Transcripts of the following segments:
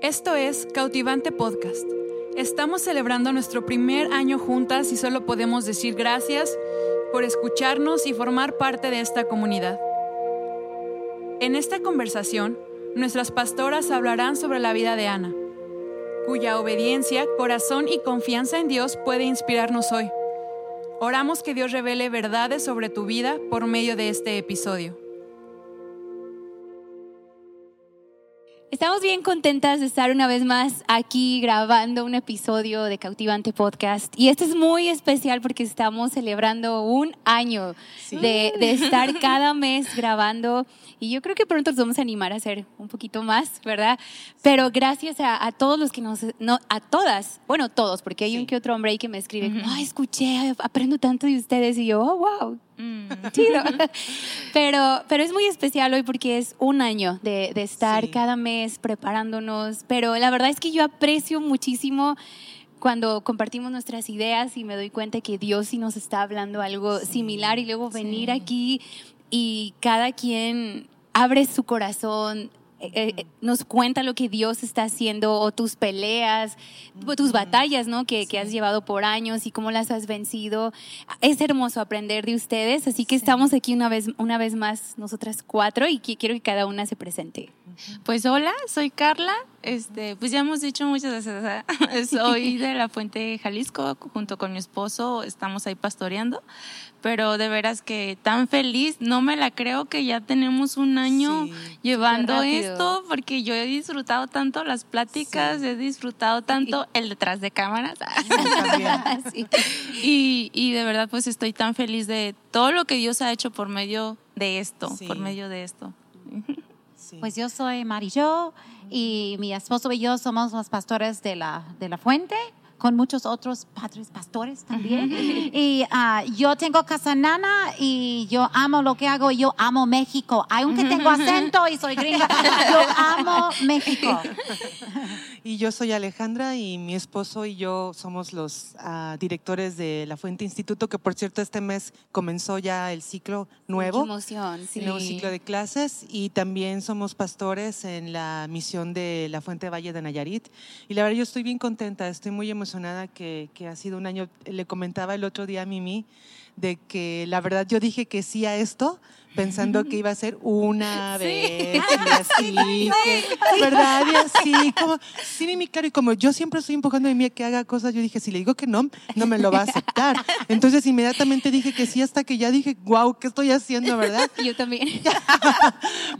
Esto es Cautivante Podcast. Estamos celebrando nuestro primer año juntas y solo podemos decir gracias por escucharnos y formar parte de esta comunidad. En esta conversación, nuestras pastoras hablarán sobre la vida de Ana, cuya obediencia, corazón y confianza en Dios puede inspirarnos hoy. Oramos que Dios revele verdades sobre tu vida por medio de este episodio. Estamos bien contentas de estar una vez más aquí grabando un episodio de Cautivante Podcast. Y este es muy especial porque estamos celebrando un año de, de, estar cada mes grabando. Y yo creo que pronto nos vamos a animar a hacer un poquito más, ¿verdad? Pero gracias a, a todos los que nos, no, a todas, bueno, todos, porque hay sí. un que otro hombre ahí que me escribe, uh -huh. escuché, aprendo tanto de ustedes. Y yo, oh, wow, Mm. Chido. pero, pero es muy especial hoy porque es un año de, de estar sí. cada mes preparándonos. Pero la verdad es que yo aprecio muchísimo cuando compartimos nuestras ideas y me doy cuenta que Dios sí nos está hablando algo sí. similar y luego venir sí. aquí y cada quien abre su corazón, eh, eh, nos cuenta lo que Dios está haciendo o tus peleas, tus batallas, ¿no? Que, sí. que, has llevado por años y cómo las has vencido. Es hermoso aprender de ustedes, así que sí. estamos aquí una vez, una vez más nosotras cuatro y que quiero que cada una se presente. Pues hola, soy Carla. Este, pues ya hemos dicho muchas veces, soy de la Fuente Jalisco, junto con mi esposo estamos ahí pastoreando, pero de veras que tan feliz, no me la creo que ya tenemos un año sí, llevando esto, porque yo he disfrutado tanto las pláticas, sí. he disfrutado tanto el detrás de cámaras, y, y, de verdad pues estoy tan feliz de todo lo que Dios ha hecho por medio de esto, por medio de esto. Pues yo soy Marillo y mi esposo y yo somos los pastores de la, de la fuente con muchos otros padres pastores también. y uh, yo tengo casa nana y yo amo lo que hago, yo amo México. Aunque tengo acento y soy gringa, yo amo México. Y yo soy Alejandra y mi esposo y yo somos los uh, directores de La Fuente Instituto, que por cierto este mes comenzó ya el ciclo nuevo. Qué emoción, sí. El nuevo ciclo de clases y también somos pastores en la misión de La Fuente Valle de Nayarit. Y la verdad yo estoy bien contenta, estoy muy emocionada que, que ha sido un año, le comentaba el otro día a Mimi, de que la verdad yo dije que sí a esto, pensando que iba a ser una sí. vez y así, que, ¿verdad? Y así, como, sí, Mimi, claro, y como yo siempre estoy empujando a Mimi a que haga cosas, yo dije, si le digo que no, no me lo va a aceptar. Entonces inmediatamente dije que sí, hasta que ya dije, wow, ¿qué estoy haciendo, verdad? Yo también.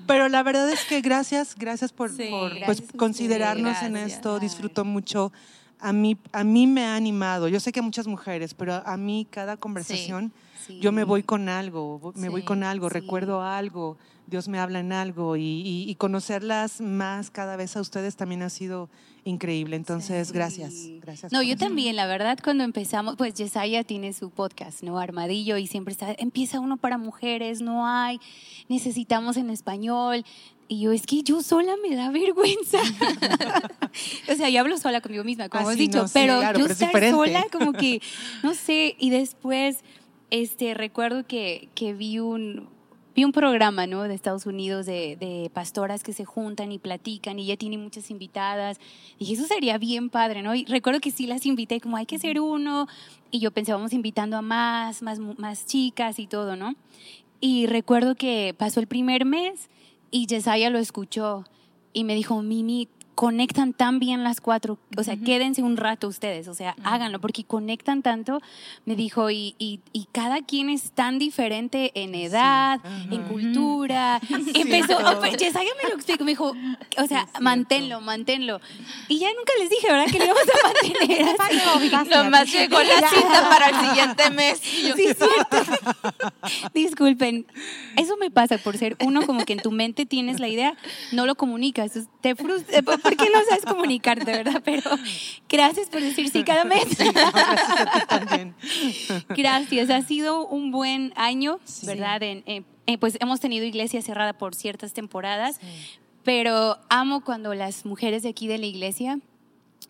Pero la verdad es que gracias, gracias por, sí, por gracias pues, considerarnos gracias. en esto, disfruto mucho a mí, a mí me ha animado. Yo sé que muchas mujeres, pero a mí cada conversación sí, sí. yo me voy con algo, me sí, voy con algo, recuerdo algo, Dios me habla en algo y, y, y, conocerlas más cada vez a ustedes también ha sido increíble. Entonces, gracias. gracias no, yo también, la verdad, cuando empezamos, pues Yesaya tiene su podcast, ¿no? Armadillo, y siempre está, empieza uno para mujeres, no hay, necesitamos en español. Y yo, es que yo sola me da vergüenza. o sea, yo hablo sola conmigo misma, como ah, has dicho, no, pero sí, claro, yo pero estar sola, como que, no sé, y después, este, recuerdo que, que vi un, vi un programa ¿no? de Estados Unidos de, de, pastoras que se juntan y platican y ella tiene muchas invitadas. Y dije, eso sería bien padre, ¿no? Y recuerdo que sí las invité, como hay que hacer uno. Y yo pensé, vamos invitando a más, más, más chicas y todo, ¿no? Y recuerdo que pasó el primer mes y Yesaya lo escuchó y me dijo, Mimi, conectan tan bien las cuatro, o sea, uh -huh. quédense un rato ustedes, o sea, uh -huh. háganlo, porque conectan tanto, me dijo, y, y, y, cada quien es tan diferente en edad, sí. uh -huh. en cultura. Sí. Empezó, oh, Yesaya me lo explicó, me dijo, o sea, sí, manténlo, manténlo. Y ya nunca les dije, ¿verdad? Que lo íbamos a mantener. Nomás llegó la cita para el siguiente mes. Sí, cierto. Disculpen, eso me pasa por ser uno como que en tu mente tienes la idea, no lo comunicas, te frustra ¿por qué no sabes comunicarte, verdad? Pero gracias por decir sí cada mes. Sí, gracias, ha sido un buen año, sí. ¿verdad? En, en, pues hemos tenido iglesia cerrada por ciertas temporadas, sí. pero amo cuando las mujeres de aquí de la iglesia,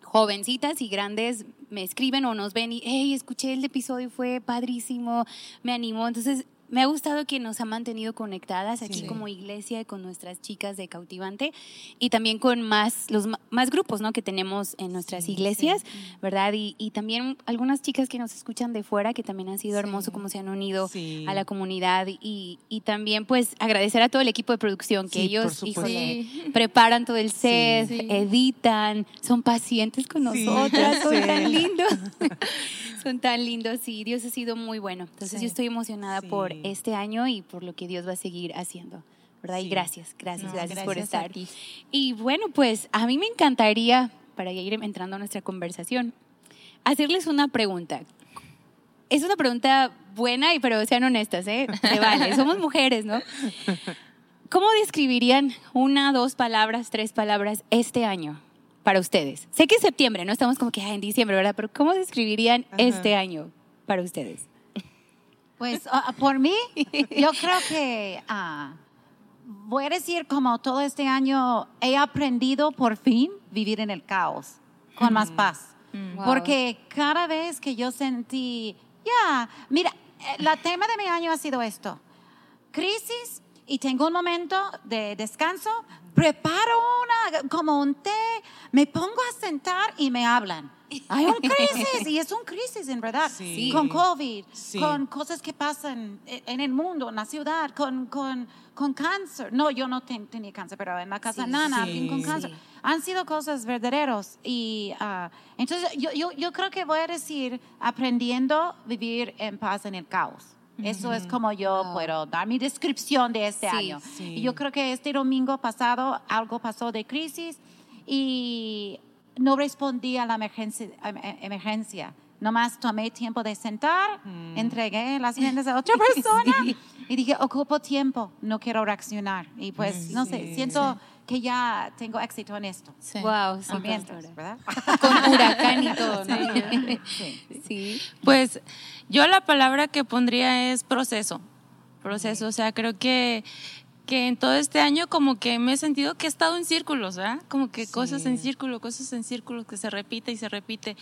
jovencitas y grandes, me escriben o nos ven y, hey, escuché el episodio, fue padrísimo, me animó. Entonces, me ha gustado que nos ha mantenido conectadas aquí Sí. como iglesia con nuestras chicas de Cautivante y también con más los más grupos, ¿no? que tenemos en nuestras iglesias, ¿verdad? Y, y también algunas chicas que nos escuchan de fuera que también ha sido hermoso cómo se han unido a la comunidad y, y también pues agradecer a todo el equipo de producción que ellos, híjole, preparan todo el set, editan, son pacientes con nosotras, son tan lindos. son tan lindos, sí, Dios ha sido muy bueno. Entonces Sí. yo estoy emocionada Sí. por este año y por lo que Dios va a seguir haciendo. ¿Verdad? Y gracias, gracias, No, gracias, por gracias estar. Y bueno, pues a mí me encantaría, para ir entrando a nuestra conversación, hacerles una pregunta. Es una pregunta buena, y pero sean honestas, ¿eh? Se vale, somos mujeres, ¿no? ¿Cómo describirían una, dos palabras, tres palabras este año para ustedes? Sé que es septiembre, no estamos como que en diciembre, ¿verdad? Pero ¿cómo describirían Ajá. este año para ustedes? Pues ah, por mí, yo creo que ah, voy a decir como todo este año he aprendido por fin vivir en el caos con más paz. Wow. Porque cada vez que yo sentí, ya, mira, eh, la tema de mi año ha sido esto, crisis y tengo un momento de descanso, preparo una, como un té, me pongo a sentar y me hablan. Hay un crisis y es un crisis en verdad, Sí. con COVID, Sí. con cosas que pasan en el mundo, en la ciudad, con, con, con cáncer. No, yo no ten- tenía cáncer, pero en la casa Sí, nana, alguien con cáncer. Han sido cosas verdaderos. Y ah, entonces yo, yo, yo creo que voy a decir aprendiendo a vivir en paz en el caos. Eso es como yo puedo dar mi descripción de este Sí, año. sí. Y yo creo que este domingo pasado algo pasó de crisis y no respondí a la emergencia. em- em- emergencia. Nomás tomé tiempo de sentar, entregué las riendas a otra persona y dije, ocupo tiempo, no quiero reaccionar. Y pues, no sé, siento que ya tengo éxito en esto. Sí. Wow, sí, mientras. ¿verdad? Con huracán y todo, ¿no? Sí. Sí. Pues yo la palabra que pondría es proceso. Proceso, o sea, creo que, que en todo este año como que me he sentido que he estado en círculos, ¿verdad? Como que cosas en círculo, cosas en círculo, que se repite y se repite.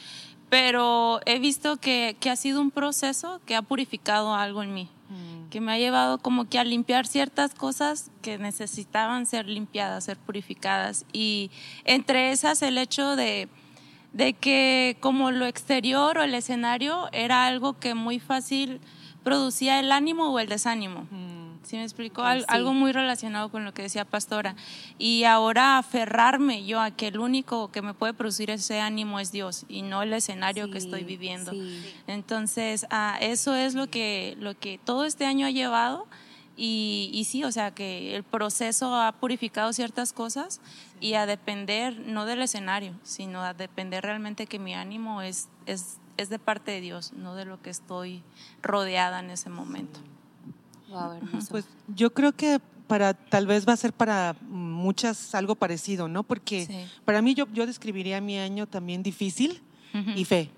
Pero he visto que, que ha sido un proceso que ha purificado algo en mí, que me ha llevado como que a limpiar ciertas cosas que necesitaban ser limpiadas, ser purificadas. Y entre esas el hecho de de que como lo exterior o el escenario era algo que muy fácil producía el ánimo o el desánimo. ¿Sí me explico? Al- Sí. Algo muy relacionado con lo que decía Pastora. Y ahora aferrarme yo a que el único que me puede producir ese ánimo es Dios y no el escenario que estoy viviendo. sí. Entonces, ah, eso es lo que, lo que todo este año ha llevado. Y, y sí, o sea, que el proceso ha purificado ciertas cosas y a depender, no del escenario, sino a depender realmente que mi ánimo es, es, es de parte de Dios, no de lo que estoy rodeada en ese momento. Wow. Pues yo creo que para tal vez va a ser para muchas algo parecido, ¿no? Porque Sí. para mí yo, yo describiría mi año también difícil y fe.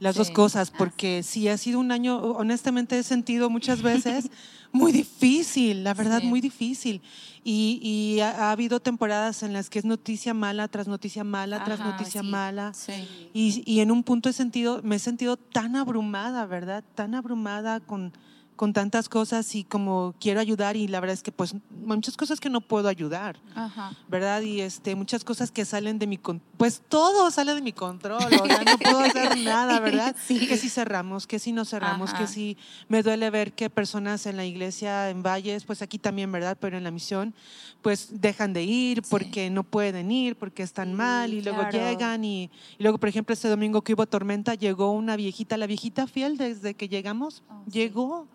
Las Sí. dos cosas, porque sí ha sido un año, honestamente he sentido muchas veces muy difícil, la verdad, Sí. muy difícil. Y, y ha, ha habido temporadas en las que es noticia mala tras noticia mala tras noticia sí. mala. Sí. Y, y en un punto he sentido, me he sentido tan abrumada, ¿verdad? Tan abrumada con, con tantas cosas y como quiero ayudar y la verdad es que pues muchas cosas que no puedo ayudar, Ajá. ¿verdad? Y este, muchas cosas que salen de mi con pues todo sale de mi control, o sea, no puedo hacer nada, ¿verdad? Que si cerramos, que si no cerramos, que si me duele ver que personas en la iglesia en Valles, pues aquí también, ¿verdad? Pero en la misión, pues dejan de ir porque no pueden ir, porque están Sí, mal y luego claro. llegan y, y luego, por ejemplo, este domingo que hubo tormenta, llegó una viejita, la viejita fiel desde que llegamos, llegó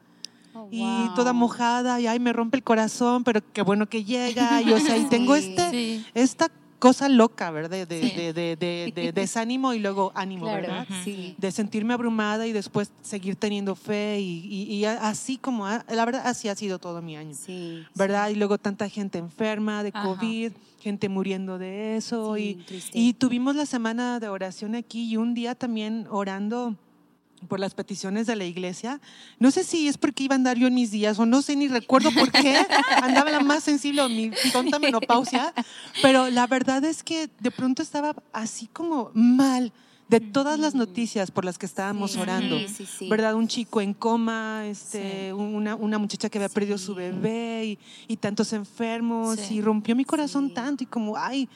Oh, y wow. toda mojada y ay, me rompe el corazón, pero qué bueno que llega y o sea, y tengo Sí. este Sí. esta cosa loca, ¿verdad? De, Sí. de, de, de- de desánimo y luego ánimo, Claro, ¿verdad? sí. De sentirme abrumada y después seguir teniendo fe y, y- y así como, la verdad, así ha sido todo mi año. Sí. ¿Verdad? Y luego tanta gente enferma de Ajá. COVID, gente muriendo de eso. Y, y tuvimos la semana de oración aquí y un día también orando por las peticiones de la iglesia. No sé si es porque iba a andar yo en mis días o no sé ni recuerdo por qué. Andaba la más sensible o mi tonta menopausia. Pero la verdad es que de pronto estaba así como mal de todas las noticias por las que estábamos orando. Sí, sí, sí. ¿Verdad? Un chico en coma, este, una, una muchacha que había perdido su bebé y, y tantos enfermos Sí. y rompió mi corazón Sí. tanto y como, ay,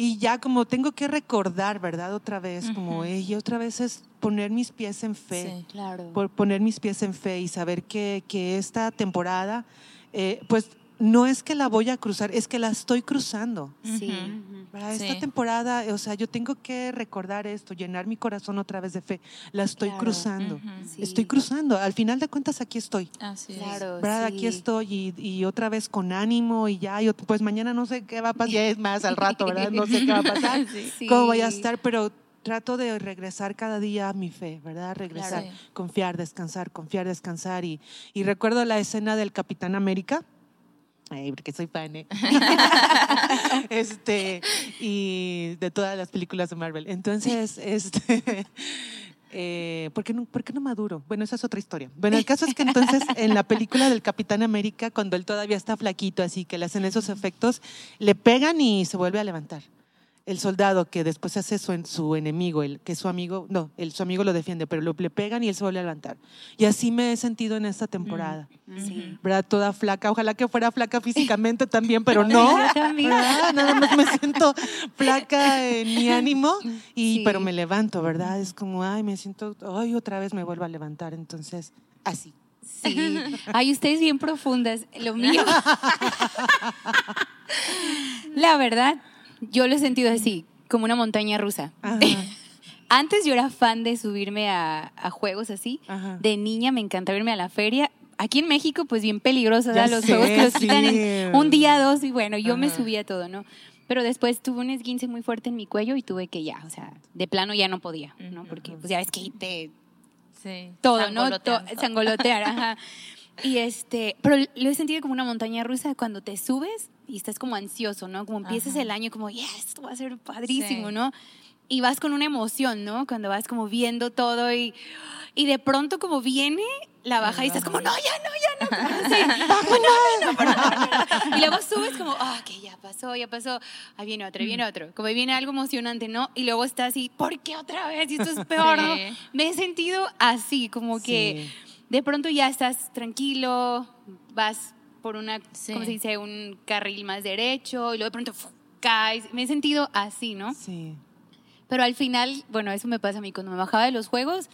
y ya como tengo que recordar, ¿verdad? Otra vez, como, ella otra vez es poner mis pies en fe Sí. Claro. por poner mis pies en fe y saber que, que esta temporada, eh, pues no es que la voy a cruzar, es que la estoy cruzando. Sí. Sí. Esta temporada, o sea, yo tengo que recordar esto, llenar mi corazón otra vez de fe. La estoy Claro. cruzando. Sí. Estoy cruzando. Al final de cuentas, aquí estoy. Así es. Claro. ¿verdad? sí. Aquí estoy y, y otra vez con ánimo y ya, pues mañana no sé qué va a pasar, ya es más al rato, ¿verdad? No sé qué va a pasar, Sí. cómo voy a estar, pero trato de regresar cada día a mi fe, ¿verdad? Regresar, Claro. confiar, descansar, confiar, descansar. Y, y recuerdo la escena del Capitán América. Ay, porque soy fan, ¿eh? este, y de todas las películas de Marvel. Entonces, este, eh, ¿por, qué no, ¿por qué no maduro? Bueno, esa es otra historia. Bueno, el caso es que entonces en la película del Capitán América, cuando él todavía está flaquito, así que le hacen esos efectos, le pegan y se vuelve a levantar. El soldado que después hace su, en- su enemigo, el que su amigo, no, el, su amigo lo defiende, pero lo, le pegan y él se vuelve a levantar. Y así me he sentido en esta temporada. Sí. ¿verdad? Toda flaca. Ojalá que fuera flaca físicamente también, pero no. Yo también. Nada más me siento flaca en mi ánimo, y, Sí. pero me levanto, ¿verdad? Es como, ay, me siento, ay, otra vez me vuelvo a levantar. Entonces, así. Sí. Ay, ustedes bien profundas. Lo mío. La verdad, yo lo he sentido así, como una montaña rusa. Ajá, Antes yo era fan de subirme a, a juegos así. ajá. De niña me encantaba irme a la feria. Aquí en México, pues bien peligroso, Ya ¿verdad? Los sé, juegos que los sí. quitan en un día, dos, y bueno, yo me Ajá. subía a todo, ¿no? Pero después tuve un esguince muy fuerte en mi cuello y tuve que ya, o sea, de plano ya no podía, ¿no? Porque pues ya ves que te Sí. todo, ¿no? Sangolotear, ajá. Y este, pero lo he sentido como una montaña rusa cuando te subes y estás como ansioso, ¿no? Como empiezas Ajá. el año como, yes, esto va a ser padrísimo, Sí. ¿no? Y vas con una emoción, ¿no? Cuando vas como viendo todo y, y de pronto como viene la baja y estás como, no, ya no, ya no. Sí, no, no, no. Y luego subes como, ah, que ya pasó, ya pasó. Ahí viene otro, ahí viene otro. Como ahí viene algo emocionante, ¿no? Y luego estás así, ¿por qué otra vez? Y esto es peor. Me he sentido así, como que. De pronto ya estás tranquilo, vas por una, Sí. ¿cómo se dice? Un carril más derecho y luego de pronto caes. Me he sentido así, ¿no? Sí. Pero al final, bueno, eso me pasa a mí. Cuando me bajaba de los juegos,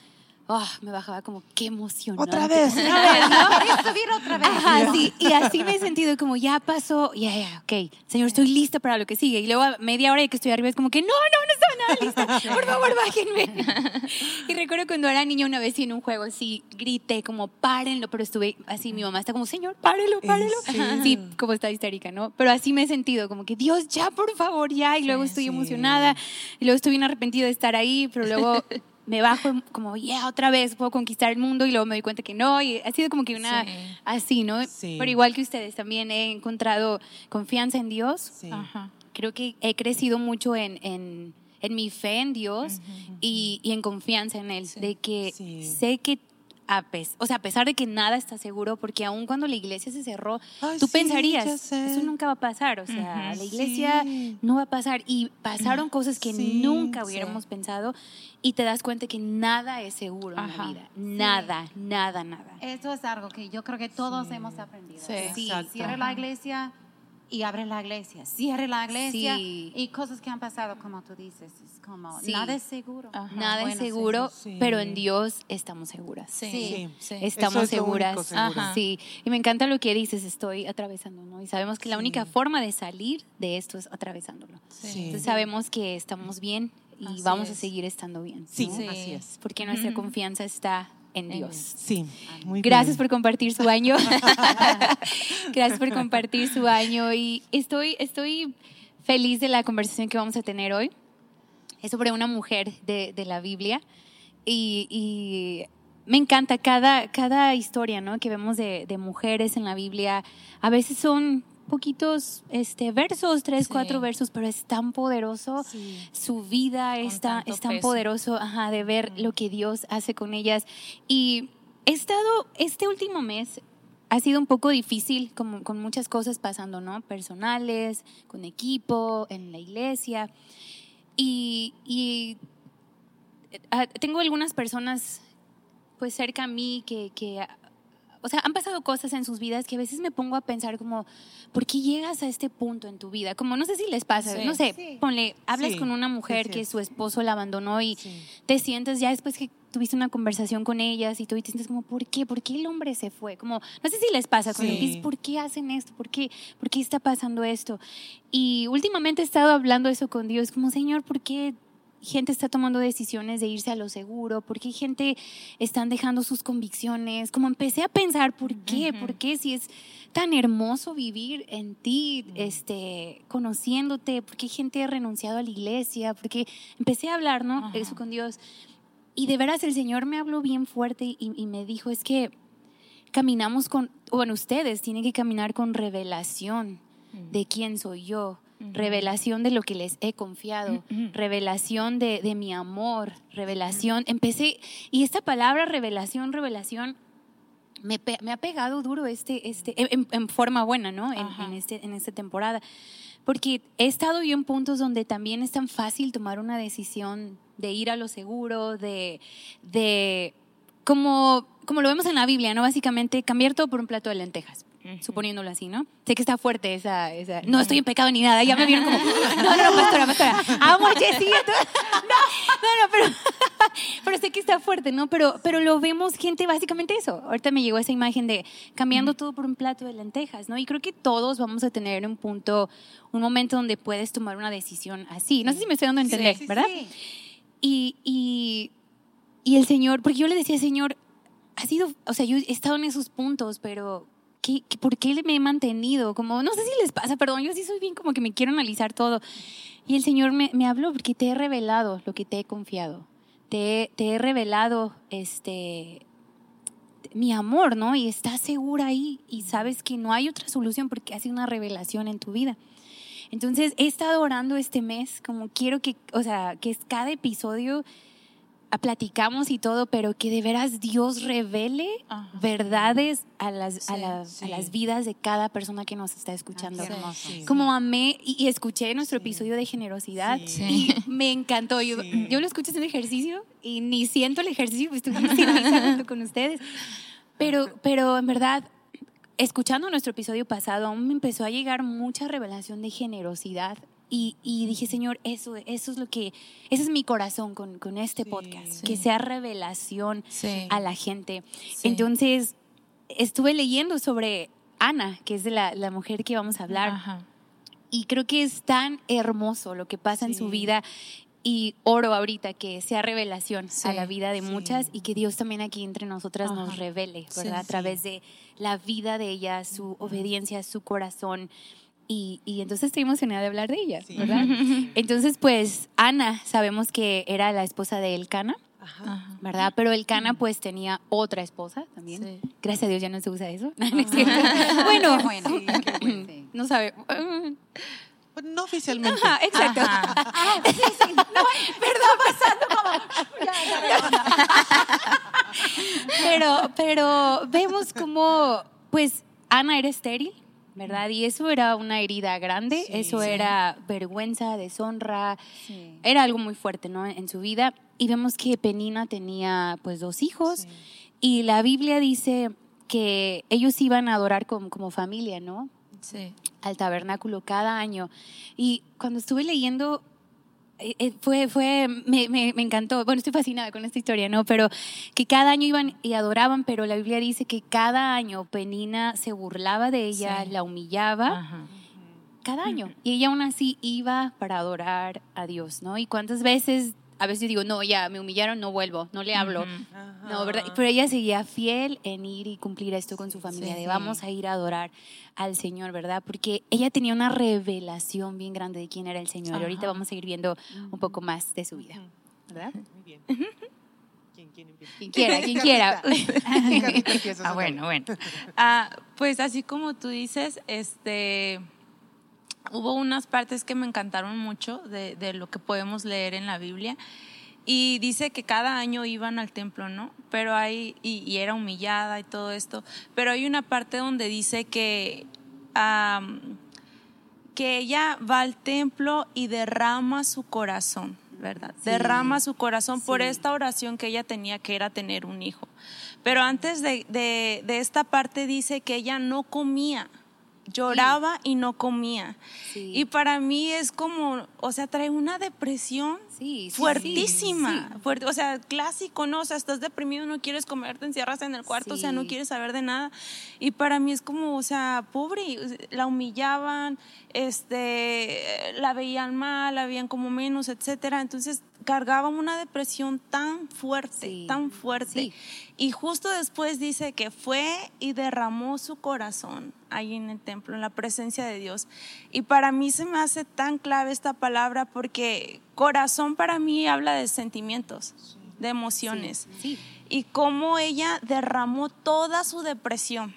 ah, me bajaba como, qué emoción. Otra vez. ¿Quieres subir otra vez? Ajá, sí, y así me he sentido como ya pasó, ya, ya, ok, señor, estoy lista para lo que sigue. Y luego a media hora de que estoy arriba es como que no, no, no estaba nada lista, por favor, bájenme. Y recuerdo cuando era niña una vez sí, en un juego así, grité como párenlo, pero estuve así, mi mamá está como, señor, párelo, párelo. Sí, como está histérica, ¿no? Pero así me he sentido como que Dios, ya, por favor, ya. Y luego estoy sí. emocionada, y luego estoy bien arrepentida de estar ahí, pero luego me bajo como, ya, otra vez puedo conquistar el mundo y luego me doy cuenta que no. Y ha sido como que una, Sí. así, ¿no? Sí. Pero igual que ustedes, también he encontrado confianza en Dios. Sí. Ajá. Creo que he crecido mucho en, en, en mi fe en Dios y, y en confianza en Él, de que sé que a, pes- o sea, a pesar de que nada está seguro, porque aún cuando la iglesia se cerró, Ay, tú sí, pensarías, eso nunca va a pasar, o sea, la iglesia Sí. no va a pasar y pasaron cosas que Sí, nunca sí. hubiéramos pensado y te das cuenta que nada es seguro en la vida, nada, nada, nada. Eso es algo que yo creo que todos hemos aprendido. Sí. Cierre la iglesia y abre la iglesia. Cierre la iglesia Sí. y cosas que han pasado, como tú dices, es como Sí. nada es seguro. Ajá. Nada Bueno, es seguro, sí. pero en Dios estamos seguras. Sí. Sí. Sí. Estamos es seguras. único. Ajá. Sí, y me encanta lo que dices, estoy atravesando, ¿no? Y sabemos que la única forma de salir de esto es atravesándolo. Sí. Entonces sabemos que estamos bien y Así vamos a es. seguir estando bien. Sí, ¿no? Sí. así es. Porque nuestra Ujú. confianza está en Dios. Sí, muy Gracias bien. por compartir su año. Gracias por compartir su año y estoy, estoy feliz de la conversación que vamos a tener hoy. Es sobre una mujer de, de la Biblia y, y me encanta cada, cada historia ¿no? que vemos de, de mujeres en la Biblia. A veces son poquitos este, versos, tres, Sí. cuatro versos, pero es tan poderoso Sí. su vida Con es tan, tanto es tan peso. poderoso ajá, de ver lo que Dios hace con ellas. Y he estado, este último mes ha sido un poco difícil, como, con muchas cosas pasando, ¿no? Personales, con equipo, en la iglesia. Y, y ah, tengo algunas personas pues cerca a mí que, que o sea, han pasado cosas en sus vidas que a veces me pongo a pensar como, ¿por qué llegas a este punto en tu vida? Como no sé si les pasa, no sé, ponle, hablas con una mujer que su esposo la abandonó y te sientes ya después que tuviste una conversación con ellas y tú te sientes como, ¿por qué? ¿Por qué el hombre se fue? Como, no sé si les pasa cuando dices, ¿por qué hacen esto? ¿Por qué? ¿Por qué está pasando esto? Y últimamente he estado hablando eso con Dios, como, Señor, ¿por qué gente está tomando decisiones de irse a lo seguro, por qué gente están dejando sus convicciones, como empecé a pensar, ¿por qué? ¿Por qué si es tan hermoso vivir en ti, este, conociéndote? ¿Por qué gente ha renunciado a la iglesia? Porque empecé a hablar, ¿no? Eso con Dios. Y de veras el Señor me habló bien fuerte y, me dijo, es que caminamos con, bueno, ustedes tienen que caminar con revelación de quién soy yo revelación de lo que les he confiado, revelación de, mi amor, revelación. Empecé, y esta palabra revelación, revelación, me, ha pegado duro este, este, en, forma buena, ¿no? En, este, en esta temporada. Porque he estado yo en puntos donde también es tan fácil tomar una decisión de ir a lo seguro, de, de como, como lo vemos en la Biblia, ¿no? Básicamente cambiar todo por un plato de lentejas suponiéndolo así, ¿no? Sé que está fuerte esa, esa, No estoy en pecado ni nada, ya me vieron como. No, no, pastora, pastora. Amo a Jessie. No, no, no, pero, pero sé que está fuerte, ¿no? Pero, pero lo vemos gente básicamente eso. Ahorita me llegó esa imagen de cambiando todo por un plato de lentejas, ¿no? Y creo que todos vamos a tener un punto, un momento donde puedes tomar una decisión así. No sé si me estoy dando a entender, ¿verdad? Y, y, y el Señor, porque yo le decía, Señor, ha sido, o sea, yo he estado en esos puntos, pero por qué me he mantenido? Como, no sé si les pasa, perdón, yo sí soy bien como que me quiero analizar todo. Y el Señor me, me habló porque te he revelado lo que te he confiado. Te, te he revelado este, mi amor, ¿no? Y estás segura ahí y sabes que no hay otra solución porque ha sido una revelación en tu vida. Entonces, he estado orando este mes, como quiero que, o sea, que cada episodio platicamos y todo, pero que de veras Dios revele verdades a las, a, las vidas de cada persona que nos está escuchando. Como amé y, escuché nuestro episodio de generosidad y me encantó. Yo, yo lo escucho haciendo ejercicio y ni siento el ejercicio, pues estoy hablando con ustedes. Pero, pero en verdad, escuchando nuestro episodio pasado, aún me empezó a llegar mucha revelación de generosidad y, dije, Señor, eso, eso es lo que, ese es mi corazón con, con este podcast, que sea revelación a la gente. Entonces, estuve leyendo sobre Ana, que es la, la mujer que vamos a hablar. Y creo que es tan hermoso lo que pasa en su vida y oro ahorita que sea revelación a la vida de muchas y que Dios también aquí entre nosotras nos revele, ¿verdad? a través de la vida de ella, su obediencia, su corazón. Y, y, entonces estoy emocionada de hablar de ella, ¿verdad? Entonces, pues Ana, sabemos que era la esposa de Elcana, ¿verdad? Pero Elcana pues tenía otra esposa también. Gracias a Dios ya no se usa eso. bueno, no sabe. Pues, no oficialmente. exacto. perdón, pasando como... pero, pero vemos como, pues, Ana era estéril ¿verdad? Y eso era una herida grande, eso era vergüenza, deshonra, era algo muy fuerte, ¿no? En su vida. Y vemos que Penina tenía pues dos hijos y la Biblia dice que ellos iban a adorar como, como familia, ¿no? Sí. Al tabernáculo cada año. Y cuando estuve leyendo fue, fue, me, me, encantó. Bueno, estoy fascinada con esta historia, ¿no? Pero que cada año iban y adoraban, pero la Biblia dice que cada año Penina se burlaba de ella, la humillaba. Cada año. Y ella aún así iba para adorar a Dios, ¿no? Y cuántas veces a veces digo, no, ya me humillaron, no vuelvo, no le hablo. No, ¿verdad? Pero ella seguía fiel en ir y cumplir esto con su familia, de vamos a ir a adorar al Señor, ¿verdad? Porque ella tenía una revelación bien grande de quién era el Señor. Y ahorita vamos a ir viendo un poco más de su vida, ¿verdad? Muy bien. Quien quiera, quien quiera. ah, bueno, bueno. Ah, pues así como tú dices, este hubo unas partes que me encantaron mucho de, de, lo que podemos leer en la Biblia. Y dice que cada año iban al templo, ¿no? Pero hay, y, era humillada y todo esto. Pero hay una parte donde dice que, que ella va al templo y derrama su corazón, ¿verdad? Derrama su corazón por esta oración que ella tenía, que era tener un hijo. Pero antes de, de esta parte dice que ella no comía lloraba y no comía. Y para mí es como, o sea, trae una depresión fuertísima. Fuerte, o sea, clásico, ¿no? O sea, estás deprimido, no quieres comer, te encierras en el cuarto, o sea, no quieres saber de nada. Y para mí es como, o sea, pobre, la humillaban, este, la veían mal, la veían como menos, etcétera. Entonces, cargaba una depresión tan fuerte, tan fuerte. Y justo después dice que fue y derramó su corazón ahí en el templo, en la presencia de Dios. Y para mí se me hace tan clave esta palabra porque corazón para mí habla de sentimientos, de emociones. Y cómo ella derramó toda su depresión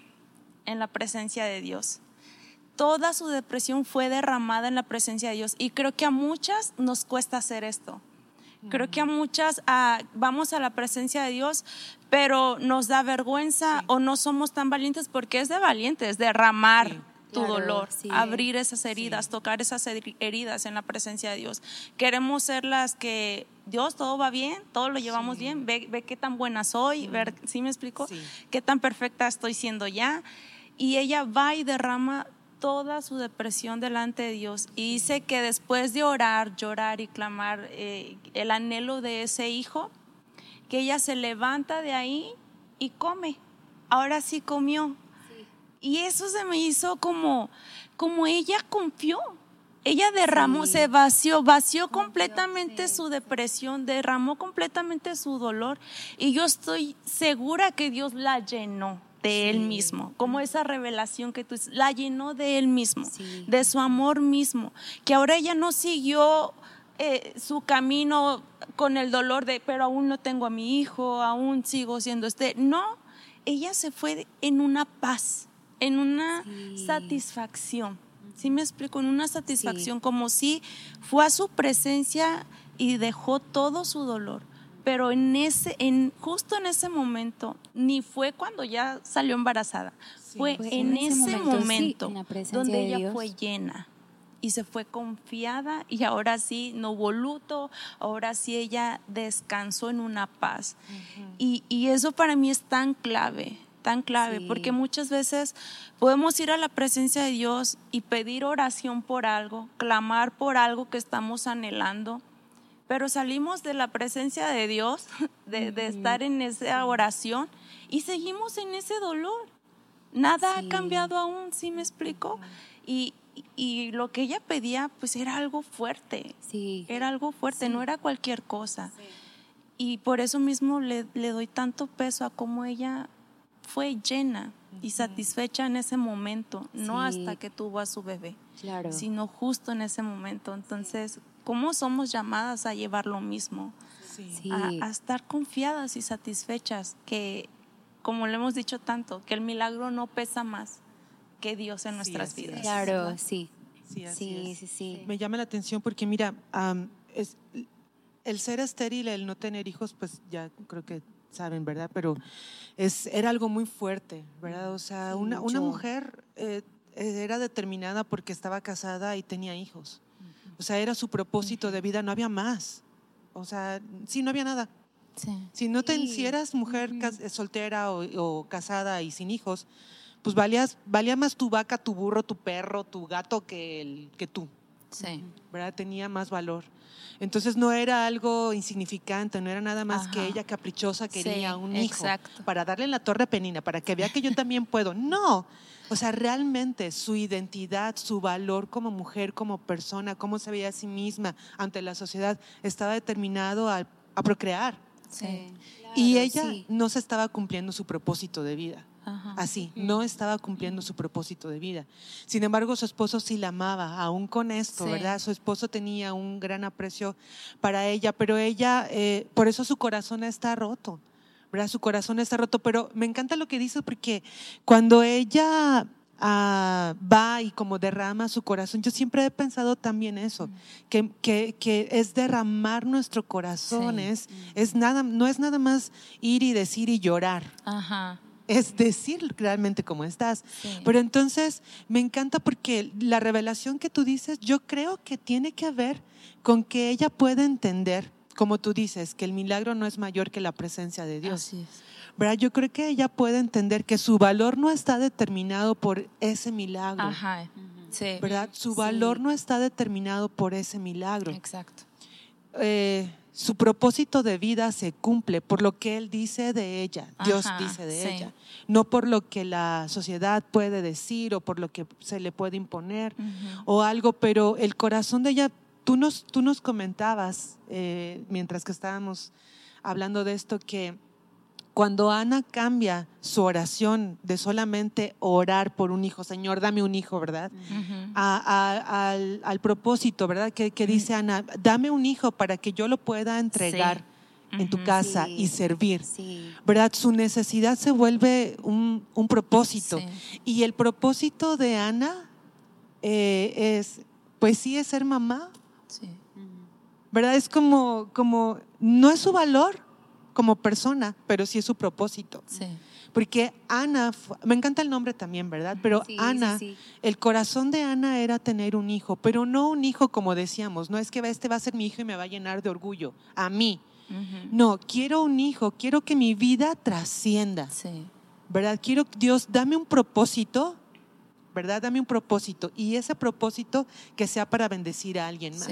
en la presencia de Dios toda su depresión fue derramada en la presencia de Dios. Y creo que a muchas nos cuesta hacer esto. Creo que a muchas ah, vamos a la presencia de Dios, pero nos da vergüenza o no somos tan valientes porque es de valientes, derramar tu dolor, abrir esas heridas, tocar esas heridas en la presencia de Dios. Queremos ser las que Dios, todo va bien, todo lo llevamos bien, ve, ve, qué tan buena soy, ver, ¿sí me explico? Qué tan perfecta estoy siendo ya. Y ella va y derrama toda su depresión delante de Dios y dice que después de orar, llorar y clamar eh, el anhelo de ese hijo, que ella se levanta de ahí y come. Ahora sí comió. Y eso se me hizo como, como ella confió. Ella derramó, se vació, vació completamente su depresión, derramó completamente su dolor. Y yo estoy segura que Dios la llenó de él mismo, como esa revelación que tú la llenó de él mismo, de su amor mismo, que ahora ella no siguió eh, su camino con el dolor de, pero aún no tengo a mi hijo, aún sigo siendo este. No, ella se fue en una paz, en una satisfacción. ¿Sí me explico? En una satisfacción, como si fue a su presencia y dejó todo su dolor. Pero en ese, en, justo en ese momento, ni fue cuando ya salió embarazada, fue, en, ese, momento, donde ella fue llena y se fue confiada y ahora sí no hubo luto, ahora sí ella descansó en una paz. y, y, eso para mí es tan clave, tan clave, porque muchas veces podemos ir a la presencia de Dios y pedir oración por algo, clamar por algo que estamos anhelando pero salimos de la presencia de Dios, de, estar en esa oración y seguimos en ese dolor. Nada ha cambiado aún, ¿sí me explico? Y, lo que ella pedía, pues era algo fuerte. Sí. Era algo fuerte, no era cualquier cosa. Y por eso mismo le, doy tanto peso a cómo ella fue llena y satisfecha en ese momento, no hasta que tuvo a su bebé, claro. sino justo en ese momento. Entonces, cómo somos llamadas a llevar lo mismo, A, estar confiadas y satisfechas, que como le hemos dicho tanto, que el milagro no pesa más que Dios en nuestras vidas. Claro, sí. Sí, sí, sí, Me llama la atención porque mira, es, el ser estéril, el no tener hijos, pues ya creo que saben, ¿verdad? Pero es, era algo muy fuerte, ¿verdad? O sea, una, una, mujer eh, era determinada porque estaba casada y tenía hijos. O sea, era su propósito de vida, no había más. O sea, sí, no había nada. Si no te hicieras mujer soltera o, casada y sin hijos, pues valías, valía más tu vaca, tu burro, tu perro, tu gato que, el, que tú. Sí. ¿Verdad? Tenía más valor. Entonces no era algo insignificante, no era nada más que ella caprichosa quería un hijo para darle en la torre penina, para que vea que yo también puedo. No, o sea, realmente su identidad, su valor como mujer, como persona, cómo se veía a sí misma ante la sociedad, estaba determinado a, procrear. Sí. y ella no se estaba cumpliendo su propósito de vida. Así, no estaba cumpliendo su propósito de vida. Sin embargo, su esposo sí la amaba, aún con esto, ¿verdad? Su esposo tenía un gran aprecio para ella, pero ella, eh, por eso su corazón está roto. Su corazón está roto, pero me encanta lo que dice porque cuando ella ah, va y como derrama su corazón, yo siempre he pensado también eso, que, que, es derramar nuestro corazón, es, nada, no es nada más ir y decir y llorar. Es decir realmente cómo estás. Pero entonces me encanta porque la revelación que tú dices, yo creo que tiene que ver con que ella pueda entender, como tú dices, que el milagro no es mayor que la presencia de Dios. Así es. ¿Verdad? Yo creo que ella puede entender que su valor no está determinado por ese milagro. Ajá. Sí. ¿Verdad? Su valor no está determinado por ese milagro. Exacto. Eh, su propósito de vida se cumple por lo que Él dice de ella, Dios Ajá, dice de sí. ella, no por lo que la sociedad puede decir o por lo que se le puede imponer o algo, pero el corazón de ella, tú nos, tú nos comentabas eh, mientras que estábamos hablando de esto que cuando Ana cambia su oración de solamente orar por un hijo, Señor, dame un hijo, ¿verdad? Ujú. a- a- al, al propósito, ¿verdad? Que, que dice Ana, dame un hijo para que yo lo pueda entregar en tu casa Sí. y servir. Sí. ¿Verdad? Su necesidad se vuelve un, un propósito. Sí. Y el propósito de Ana eh, es, pues sí, es ser mamá, Sí. ¿verdad? Es como, como, no es su valor como persona, pero sí es su propósito. Sí. Porque Ana, me encanta el nombre también, ¿verdad? Pero Sí, Ana, sí. el corazón de Ana era tener un hijo, pero no un hijo como decíamos, no es que este va a ser mi hijo y me va a llenar de orgullo, a mí. No, quiero un hijo, quiero que mi vida trascienda. ¿verdad? Quiero, Dios, dame un propósito, ¿verdad? Dame un propósito y ese propósito que sea para bendecir a alguien más.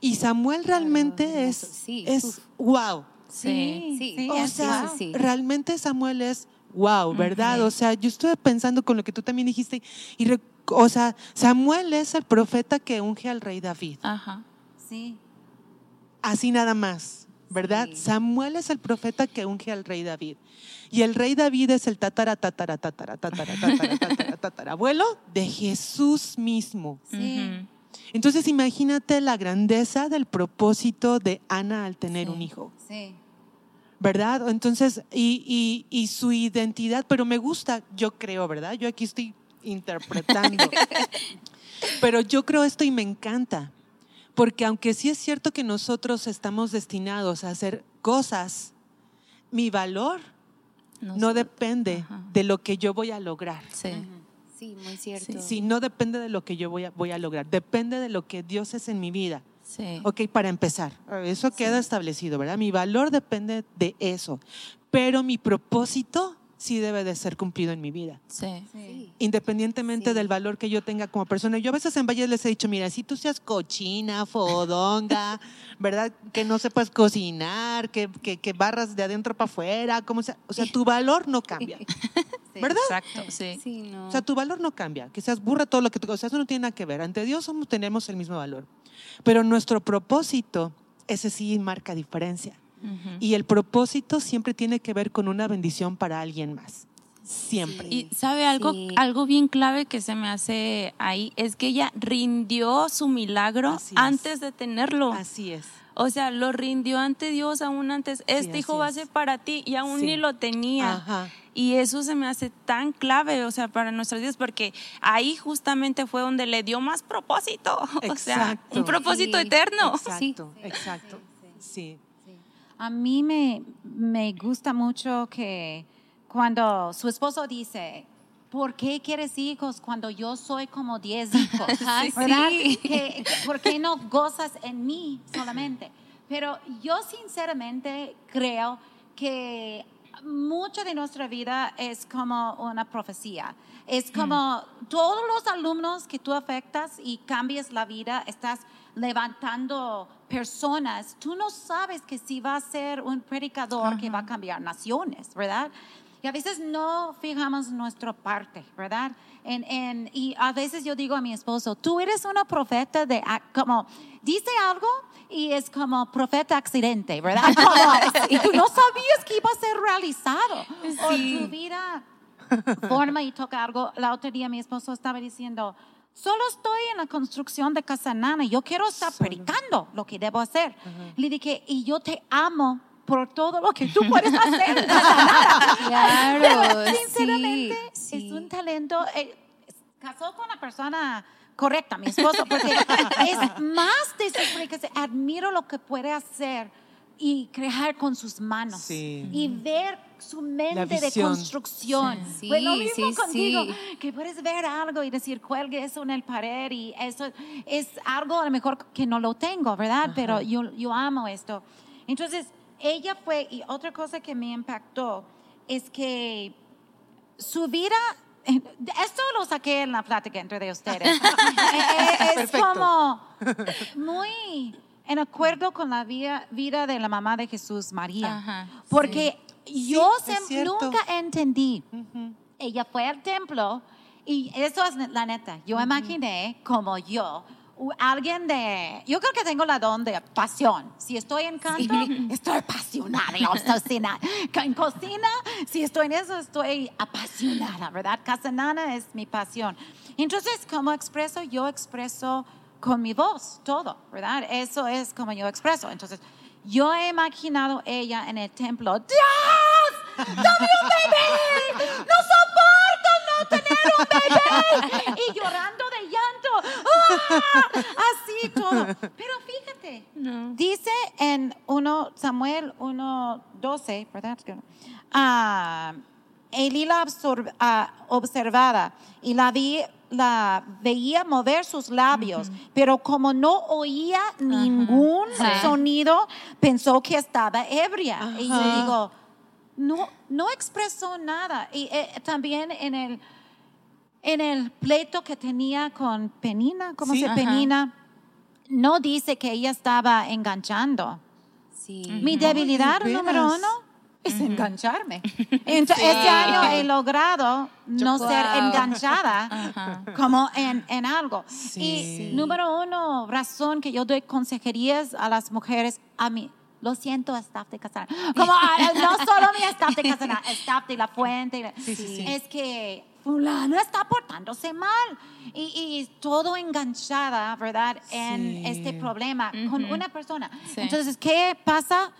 Y Samuel realmente Claro, es, es uf. wow. Sí. Sí, sí, O sea, sí, sí. realmente Samuel es wow, ¿verdad? O sea, yo estuve pensando con lo que tú también dijiste y re- o sea, Samuel es el profeta que unge al rey David. Ajá. Sí. Así nada más, ¿verdad? Sí. Samuel es el profeta que unge al rey David. Y el rey David es el tatara, tatara, tatara, tatara, tatara, tatara, tatarabuelo de Jesús mismo. Sí. Entonces imagínate la grandeza del propósito de Ana al tener Sí. un hijo. Sí. ¿Verdad? Entonces, y, y- y su identidad, pero me gusta, yo creo, ¿verdad? Yo aquí estoy interpretando. pero yo creo esto y me encanta, porque aunque sí es cierto que nosotros estamos destinados a hacer cosas, mi valor no depende Ajá. de lo que yo voy a lograr. Sí. Sí, muy cierto. Sí, no depende de lo que yo voy a, voy a lograr, depende de lo que Dios es en mi vida. Sí. Ok, para empezar, eso queda establecido, ¿verdad? Mi valor depende de eso, pero mi propósito sí debe de ser cumplido en mi vida, Sí. Sí. independientemente Sí. del valor que yo tenga como persona. Yo a veces en Valles les he dicho, mira, si tú seas cochina, fodonga, ¿verdad? Que no sepas cocinar, que, que, que barras de adentro para afuera, como sea, o sea, tu valor no cambia, ¿verdad? Exacto. Sí. Sí, no. O sea, tu valor no cambia. Que seas burra, todo lo que tú. O sea, eso no tiene nada que ver. Ante Dios somos, tenemos el mismo valor. Pero nuestro propósito, ese sí marca diferencia. Y el propósito siempre tiene que ver con una bendición para alguien más. Siempre. Y sabe algo, Sí. algo bien clave que se me hace ahí, es que ella rindió su milagro Así es. antes de tenerlo. Así es. O sea, lo rindió ante Dios aún antes. Este hijo va a ser para ti y aún Sí. ni lo tenía. Ajá. Y eso se me hace tan clave, o sea, para nuestros días, porque ahí justamente fue donde le dio más propósito. O sea, un propósito Sí. eterno. Exacto, exacto. Sí. A mí me, me gusta mucho que cuando su esposo dice, ¿por qué quieres hijos cuando yo soy como 10 hijos? ¿Verdad? sí. ¿Por qué no gozas en mí solamente? Pero yo sinceramente creo que mucho de nuestra vida es como una profecía. Es como todos los alumnos que tú afectas y cambias la vida, estás levantando personas. Tú no sabes que si va a ser un predicador que va a cambiar naciones, ¿verdad? Y a veces no fijamos nuestra parte, ¿verdad? En, en- y a veces yo digo a mi esposo, tú eres una profeta de, como, dice algo y es como profeta accidente, ¿verdad? Como, y tú no sabías que iba a ser realizado. O tu vida forma y toca algo. La otro día mi esposo estaba diciendo, solo estoy en la construcción de Casa Nana, yo quiero estar predicando lo que debo hacer. Le dije, y yo te amo por todo lo que tú puedes hacer. Claro, Pero, sinceramente, sí, sí. es un talento. eh, casó con la persona correcta, mi esposo, porque es más de su predicación. Admiro lo que puede hacer y crear con sus manos Sí. y ver su mente de construcción. Sí. Lo Sí, mismo sí, contigo, sí. que puedes ver algo y decir, cuelgue eso en el pared y eso es algo a lo mejor que no lo tengo, ¿verdad? Pero yo, yo amo esto. Entonces, ella fue, y otra cosa que me impactó es que su vida, esto lo saqué en la plática entre de ustedes. Eh, es Perfecto. como muy en acuerdo con la vida, vida de la mamá de Jesús, María. Ajá, Porque yo Sí, sem- cierto. nunca entendí. Ujú. Ella fue al templo y eso es la neta. Yo imaginé como yo. Alguien de, yo creo que tengo la don de pasión. Si estoy en canto, estoy apasionada y obsesionada. En cocina, si estoy en eso, estoy apasionada, ¿verdad? Casanana es mi pasión. Entonces, como expreso, yo expreso con mi voz todo, ¿verdad? Eso es como yo expreso. Entonces, yo he imaginado ella en el templo, ¡Dios! ¡Dame un bebé! ¡No soporto tener un bebé! Y llorando de llanto. ¡Ah! Así todo. Pero fíjate, No. dice en 1 Samuel 1.12, ¿verdad? Ah, Elí la ah, observada y la, vi, la veía mover sus labios, pero como no oía ningún Sí. sonido, pensó que estaba ebria. Y yo digo, no, no expresó nada. Y eh, también en el, en el pleito que tenía con Penina, ¿cómo Sí. se Ajá. Penina? No dice que ella estaba enganchando. Sí. Mi debilidad de número uno es engancharme. Entonces, este año he logrado no Wow. ser enganchada Ajá. como en, en algo. Sí. Y número uno, razón que yo doy consejerías a las mujeres, a mí. Lo siento, staff de Casana. Como a- no solo mi staff de Casana, staff de La Fuente. Sí, sí. Es que fulano está portándose mal. Y, y todo enganchada, ¿verdad? En este problema con Ujú. una persona. Sí. Entonces, ¿qué pasa?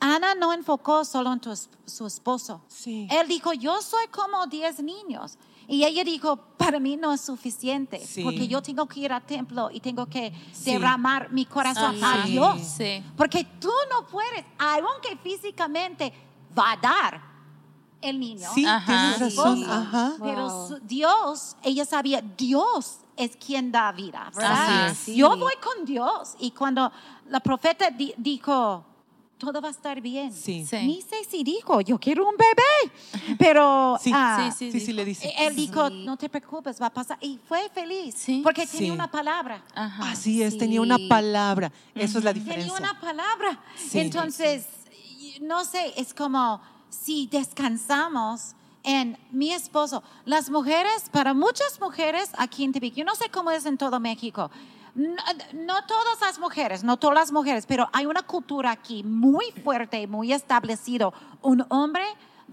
Ana no enfocó solo en tu su esposo. Sí. Él dijo, yo soy como 10 niños. Y ella dijo, para mí no es suficiente, Sí. porque yo tengo que ir al templo y tengo que Sí. derramar mi corazón Ajá. a Dios. Sí. Porque tú no puedes, aunque físicamente va a dar el niño. Sí, Ajá. tienes razón. Sí. Ajá. Pero Wow. Dios, ella sabía, Dios es quien da vida, ¿verdad? Sí. Yo voy con Dios. Y cuando la profeta di- dijo, todo va a estar bien. Sí. Sí. Ni sé si dijo, yo quiero un bebé. Pero Sí, ah, sí, Sí, sí, le dice. él dijo, Sí. no te preocupes, va a pasar. Y fue feliz. Sí. Porque Sí. tenía una palabra. Ajá. Así es, Sí. tenía una palabra. Eso es la Tenía diferencia. una palabra. Sí. Entonces, no sé, es como si descansamos en mi esposo. Las mujeres, para muchas mujeres aquí en Tepic, yo no sé cómo es en todo México. No, no todas las mujeres, no todas las mujeres, pero hay una cultura aquí muy fuerte, muy establecido. Un hombre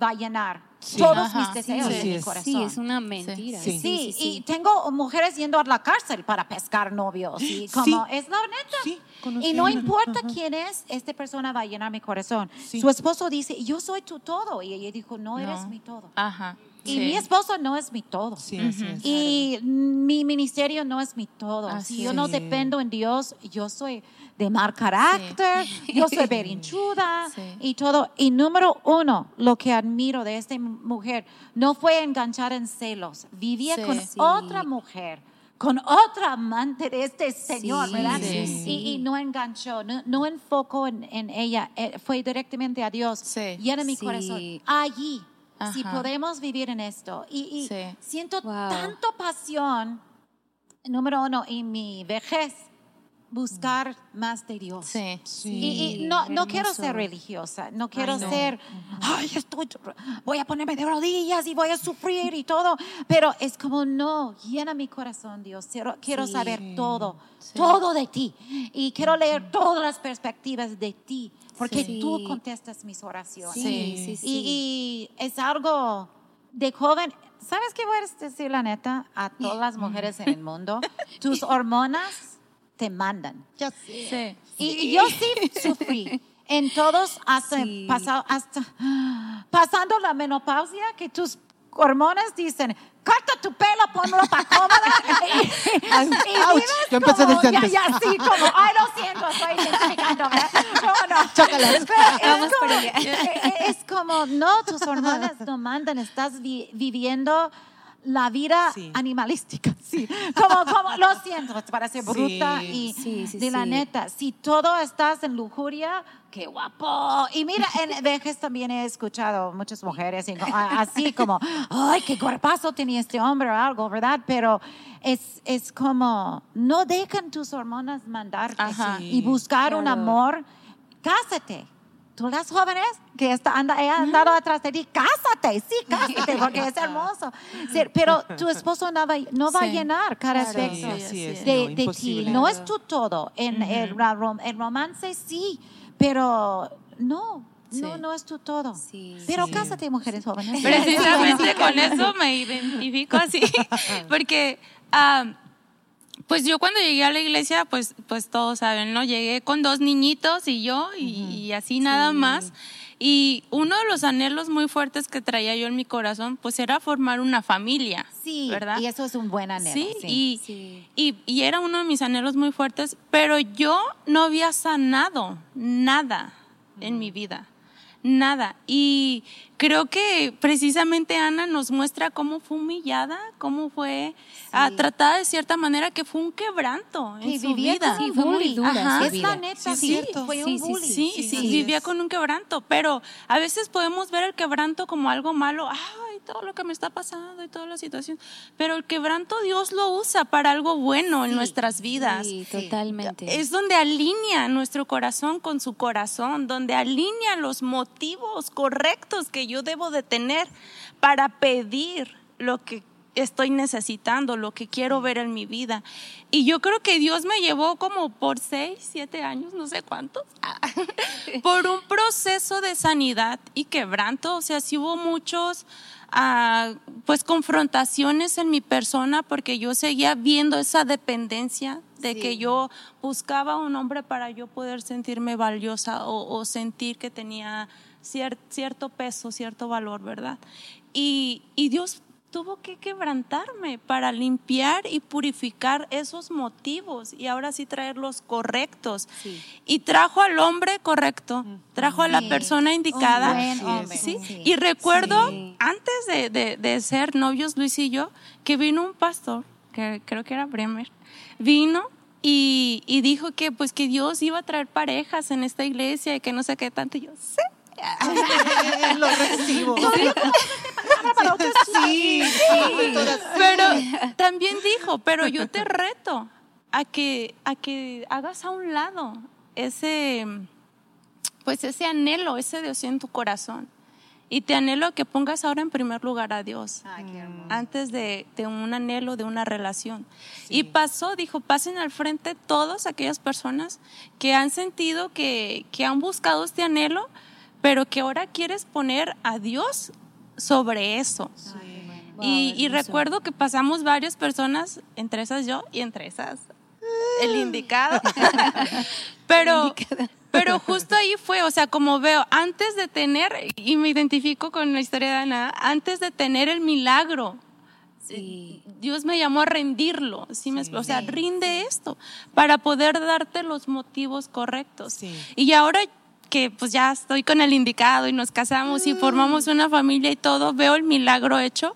va a llenar Sí. todos Ajá. mis deseos Sí, mi es. corazón. Sí, es una mentira. Sí. Y tengo mujeres yendo a la cárcel para pescar novios. Y como, es la neta. Y no importa quién es, esta persona va a llenar mi corazón. Su esposo dice, yo soy tu todo. Y ella dijo, no, No. eres mi todo. Ajá. Y Sí. mi esposo no es mi todo. Sí, así es. Y mi ministerio no es mi todo. Así si yo no dependo en Dios, yo soy de mal carácter, yo soy berinchuda Sí. y todo. Y número uno, lo que admiro de esta mujer, no fue enganchar en celos. Vivía Sí. con Sí. otra mujer, con otra amante de este señor, Sí, ¿verdad? sí, sí. Y, y no enganchó, no, no enfocó en, en ella, eh, fue directamente a Dios. Sí. Llena mi Sí. corazón. Allí, si podemos vivir en esto. Y, y Sí. siento Wow. tanto pasión, número uno, en mi vejez, buscar más de Dios. Sí. Sí. Y, y no, no quiero ser religiosa, no quiero no. ser, ay, estoy, voy a ponerme de rodillas y voy a sufrir y todo, pero es como, no, llena mi corazón, Dios, quiero, quiero Sí. saber todo, todo de ti y quiero leer todas las perspectivas de ti, porque Sí. tú contestas mis oraciones. Sí, sí, sí. Y, y es algo de joven. ¿Sabes qué voy a decir la neta a todas las mujeres en el mundo? Tus hormonas te mandan. Ya sé. Sí. Y, yo sí sufrí. En todos, hasta, pasado, hasta pasando la menopausia, que tus hormonas dicen, corta tu pelo, ponlo para cómoda. y, y ouch. vives Yo empecé como- desde ya, antes. ya, sí, como, ay, lo siento, estoy identificando, ¿verdad? No, no. Chócalas. Vamos por allá. es como, no, tus hormonas no mandan, estás vi- viviendo la vida Sí. animalística, sí. Como, como, lo siento, para ser bruta Sí. y Sí, sí, de la neta, si todo estás en lujuria, qué guapo. Y mira, en vejez también he escuchado muchas mujeres así como, ay, qué cuerpazo tenía este hombre o algo, ¿verdad? Pero es, es como, no dejan tus hormonas mandarte Ajá. y buscar un amor, cásate. Tú las jóvenes que está, anda, he andado atrás de ti, cásate, sí, cásate, porque es hermoso. Sí, pero tu esposo no va, no va a Sí. llenar cada Claro. aspecto Sí, de, de ti. No es tu todo. En el, ra- rom- el romance sí, pero no, no, no es tu todo. Pero cásate, mujeres jóvenes. Precisamente con eso me identifico así, porque ah, pues yo cuando llegué a la iglesia, pues, pues todos saben, ¿no? Llegué con dos niñitos y yo y, y así nada más. Y uno de los anhelos muy fuertes que traía yo en mi corazón, pues era formar una familia, Sí, ¿verdad? y eso es un buen anhelo. Sí, sí. Y, Sí. Y, y era uno de mis anhelos muy fuertes, pero yo no había sanado nada en mi vida, nada. Y creo que precisamente Ana nos muestra cómo fue humillada, cómo fue ah, tratada de cierta manera, que fue un quebranto que en su vivía vida. con Sí, un fue muy bully. dura Ajá. su Es la neta, Sí, cierto. fue Sí, un sí. Sí, sí, Sí, así vivía con un quebranto, pero a veces podemos ver el quebranto como algo malo, todo lo que me está pasando y toda la situación, pero el quebranto Dios lo usa para algo bueno en Sí, nuestras vidas. Sí, totalmente. Es donde alinea nuestro corazón con su corazón, donde alinea los motivos correctos que yo debo de tener para pedir lo que estoy necesitando, lo que quiero ver en mi vida. Y yo creo que Dios me llevó como por seis, siete años, no sé cuántos, por un proceso de sanidad y quebranto. O sea, sí hubo muchos, ah, pues, confrontaciones en mi persona porque yo seguía viendo esa dependencia de que yo buscaba un hombre para yo poder sentirme valiosa o, o sentir que tenía cier- cierto peso, cierto valor, ¿verdad? Y, y Dios tuvo que quebrantarme para limpiar y purificar esos motivos y ahora sí traer los correctos. Sí. Y trajo al hombre correcto, trajo a la persona indicada. Un buen Así es. hombre. Sí, Sí. y recuerdo Sí. antes de, de- de ser novios Luis y yo, que vino un pastor, que creo que era Bremer, vino y, y dijo que pues que Dios iba a traer parejas en esta iglesia y que no sé qué tanto. Y yo, sí. Lo recibo. Sí, sí, todas- Pero también dijo, pero yo te reto a que, a que hagas a un lado ese, pues ese anhelo, ese deseo en tu corazón. Y te anhelo a que pongas ahora en primer lugar a Dios. Antes de, de un anhelo, de una relación. Y pasó, dijo, pasen al frente todas aquellas personas que han sentido que, que han buscado este anhelo, pero que ahora quieres poner a Dios sobre eso. Y, y recuerdo que pasamos varias personas, entre esas yo y entre esas el indicado. pero, pero justo ahí fue, o sea, como veo, antes de tener, y me identifico con la historia de Ana, antes de tener el milagro, Sí. Dios me llamó a rendirlo, ¿sí me o sea, rinde esto para poder darte los motivos correctos. Sí. Y ahora que pues ya estoy con el indicado y nos casamos y formamos una familia y todo, veo el milagro hecho,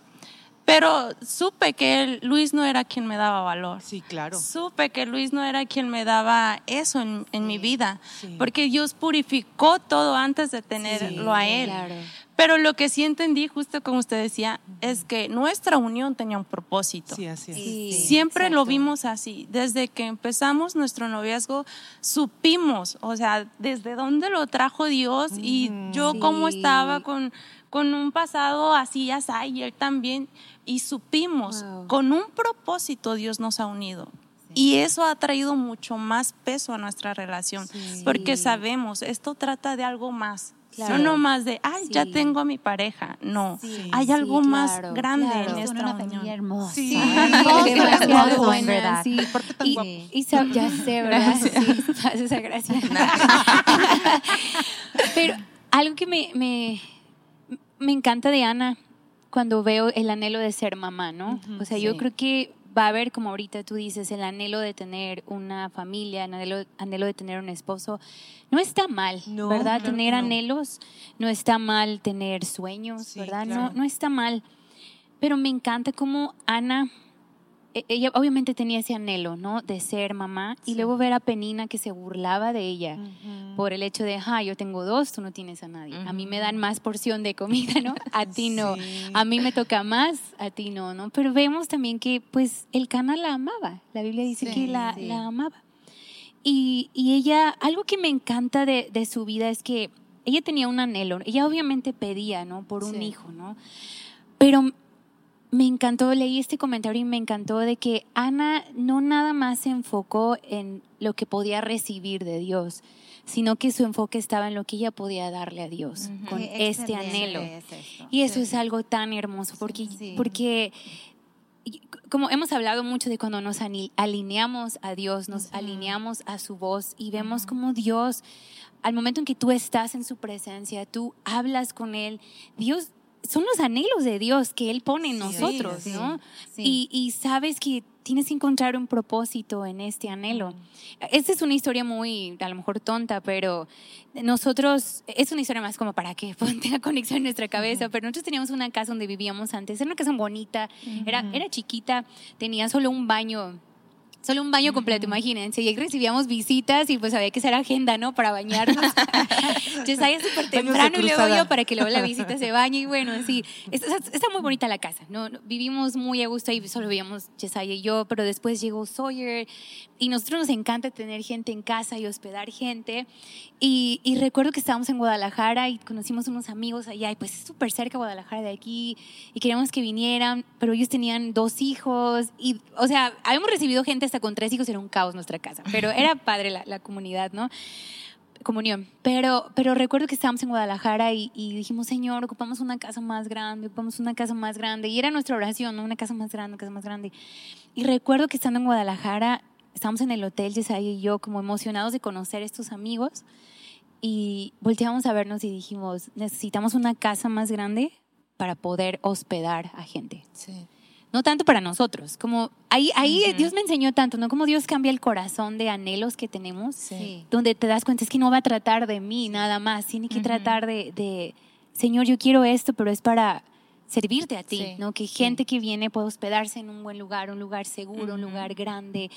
pero supe que Luis no era quien me daba valor. Sí, claro. Supe que Luis no era quien me daba eso en, en mi vida, sí. porque Dios purificó todo antes de tenerlo a Él. claro. Pero lo que sí entendí, justo como usted decía, es que nuestra unión tenía un propósito. Sí, así es. Sí. Siempre lo vimos así. Desde que empezamos nuestro noviazgo, supimos, o sea, desde dónde lo trajo Dios y yo cómo estaba con, con un pasado así, así, y él también. Y supimos, Wow. con un propósito Dios nos ha unido. Y eso ha traído mucho más peso a nuestra relación, porque sabemos, esto trata de algo más. Claro. No nomás de, ay, ya Sí. tengo a mi pareja. No, Sí, hay sí, algo más claro, grande claro. en esta una unión. familia hermosa. Sí. Buena, ¿verdad? sí. tan Y, guapo. y sab- ya sé, ¿verdad? Sí, haces esa gracia. Pero algo que me, me, me encanta de Ana cuando veo el anhelo de ser mamá, ¿no? o sea, yo sí. creo que va a haber, como ahorita tú dices, el anhelo de tener una familia, el anhelo, anhelo de tener un esposo. No está mal, No, ¿verdad? claro tener no. anhelos, no está mal tener sueños, Sí, ¿verdad? claro. No, no está mal. Pero me encanta cómo Ana, ella obviamente tenía ese anhelo, ¿no? De ser mamá. Y luego ver a Penina que se burlaba de ella por el hecho de, ah, yo tengo dos, tú no tienes a nadie. A mí me dan más porción de comida, ¿no? A ti no. Sí. A mí me toca más, a ti no, ¿no? Pero vemos también que, pues, el cana la amaba. La Biblia dice Sí, que la, la amaba. Y, y ella, algo que me encanta de, de su vida es que ella tenía un anhelo. Ella obviamente pedía, ¿no? Por un hijo, ¿no? Pero me encantó, leí este comentario y me encantó de que Ana no nada más se enfocó en lo que podía recibir de Dios, sino que su enfoque estaba en lo que ella podía darle a Dios con Qué este anhelo. es. Y eso Sí. es algo tan hermoso, porque, Sí. porque como hemos hablado mucho de cuando nos alineamos a Dios, nos alineamos a su voz y vemos Ujú. como Dios, al momento en que tú estás en su presencia, tú hablas con Él, Dios, son los anhelos de Dios que Él pone en Sí, nosotros, sí, ¿no? sí. Y, y sabes que tienes que encontrar un propósito en este anhelo. Esta es una historia muy, a lo mejor tonta, pero nosotros, es una historia más como para que tenga conexión en nuestra cabeza, pero nosotros teníamos una casa donde vivíamos antes, era una casa bonita, era, era chiquita, tenía solo un baño. Solo un baño completo, imagínense. Y ahí recibíamos visitas y pues había que hacer agenda, ¿no? Para bañarnos. Entonces ahí súper temprano y luego yo para que luego la visita se bañe. Y bueno, sí, está, está muy bonita la casa. ¿no? Vivimos muy a gusto ahí, solo vivíamos Yesaya y yo, pero después llegó Sawyer y nosotros nos encanta tener gente en casa y hospedar gente. Y, y recuerdo que estábamos en Guadalajara y conocimos unos amigos allá y pues es súper cerca Guadalajara de aquí y queríamos que vinieran, pero ellos tenían dos hijos y, o sea, habíamos recibido gente hasta con tres hijos, era un caos nuestra casa, pero era padre la, la comunidad, ¿no? comunión. Pero, pero recuerdo que estábamos en Guadalajara y, y dijimos, Señor, ocupamos una casa más grande, ocupamos una casa más grande. Y era nuestra oración, ¿no? Una casa más grande, una casa más grande. Y recuerdo que estando en Guadalajara, estábamos en el hotel, Yesaya y yo, como emocionados de conocer a estos amigos. Y volteamos a vernos y dijimos, necesitamos una casa más grande para poder hospedar a gente Sí. No tanto para nosotros, como ahí, ahí. Dios me enseñó tanto, ¿no? Como Dios cambia el corazón de anhelos que tenemos, Sí. donde te das cuenta es que no va a tratar de mí nada más, tiene que tratar de, de, Señor, yo quiero esto, pero es para servirte a ti, Sí, ¿no? Que gente que viene pueda hospedarse en un buen lugar, un lugar seguro, un Ujú. lugar grande.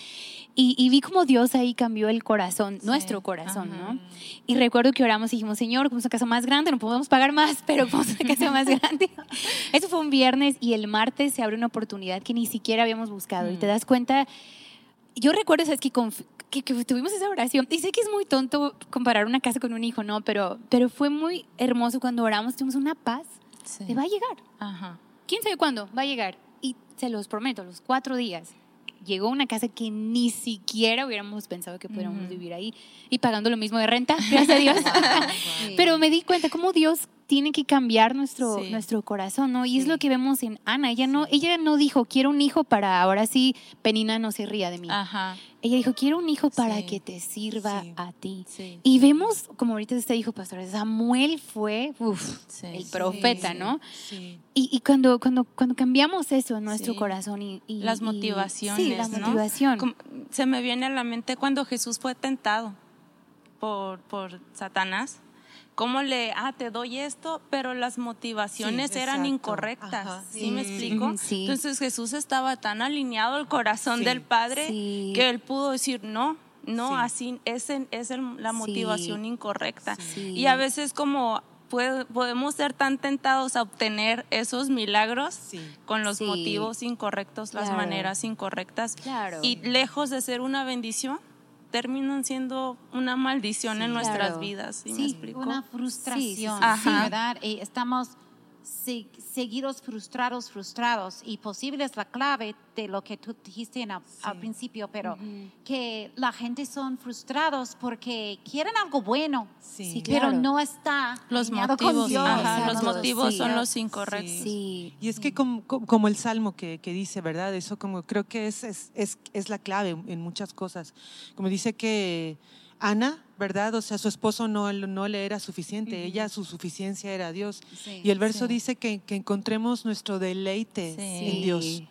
Y, y vi como Dios ahí cambió el corazón, nuestro corazón, Ajá. ¿no? Y recuerdo que oramos y dijimos, Señor, como es una casa más grande, no podemos pagar más, pero como es una casa más grande. Eso fue un viernes y el martes se abre una oportunidad que ni siquiera habíamos buscado. Y te das cuenta, yo recuerdo, ¿sabes? Que, que, que tuvimos esa oración. Y sé que es muy tonto comparar una casa con un hijo, ¿no? Pero, pero fue muy hermoso cuando oramos, tuvimos una paz. Sí. Te va a llegar. Ajá. ¿Quién sabe cuándo? Va a llegar. Y se los prometo, los cuatro días. Llegó una casa que ni siquiera hubiéramos pensado que pudiéramos vivir ahí y pagando lo mismo de renta, gracias a Dios. Sí. Pero me di cuenta cómo Dios tiene que cambiar nuestro, Sí. nuestro corazón, ¿no? Y es lo que vemos en Ana. Ella no, ella no dijo, quiero un hijo para ahora sí, Penina no se ría de mí. Ajá. Ella dijo, quiero un hijo para Sí. que te sirva a ti. Sí. Y vemos, como ahorita usted dijo, pastor, Samuel fue uf, el profeta, ¿no? Sí. Y, y cuando, cuando, cuando cambiamos eso en nuestro corazón y, y- Las y- motivaciones, sí, la motivación. Se me viene a la mente cuando Jesús fue tentado por, por Satanás. ¿Cómo le, ah, te doy esto, pero las motivaciones Sí, eran exacto. incorrectas? Ajá. ¿Sí, me explico? Sí. Entonces Jesús estaba tan alineado al corazón del Padre que él pudo decir, no, no, Sí. así es, es el- la motivación incorrecta. Y a veces como podemos ser tan tentados a obtener esos milagros Sí. con los Sí. motivos incorrectos, las maneras incorrectas. Claro. Y lejos de ser una bendición, terminan siendo una maldición en nuestras Claro. vidas. ¿Sí, Sí, me explico? Una frustración, Sí, sí, sí. Ajá. ¿verdad? Y estamos seguidos frustrados, frustrados. Y posible es la clave de lo que tú dijiste en- al principio, pero que la gente son frustrados porque quieren algo bueno, Sí. Sí, pero Claro. no está Los motivos, Dios. ajá, los motivos Sí. son los incorrectos. Sí. Y es que como, como- como el salmo que, que dice, ¿verdad? Eso como creo que es, es, es, es la clave en muchas cosas. Como dice que Ana, ¿verdad? O sea, su esposo no, no le era suficiente, ella su suficiencia era Dios. Sí. Y el verso Sí. dice que, que encontremos nuestro deleite Sí. en Dios.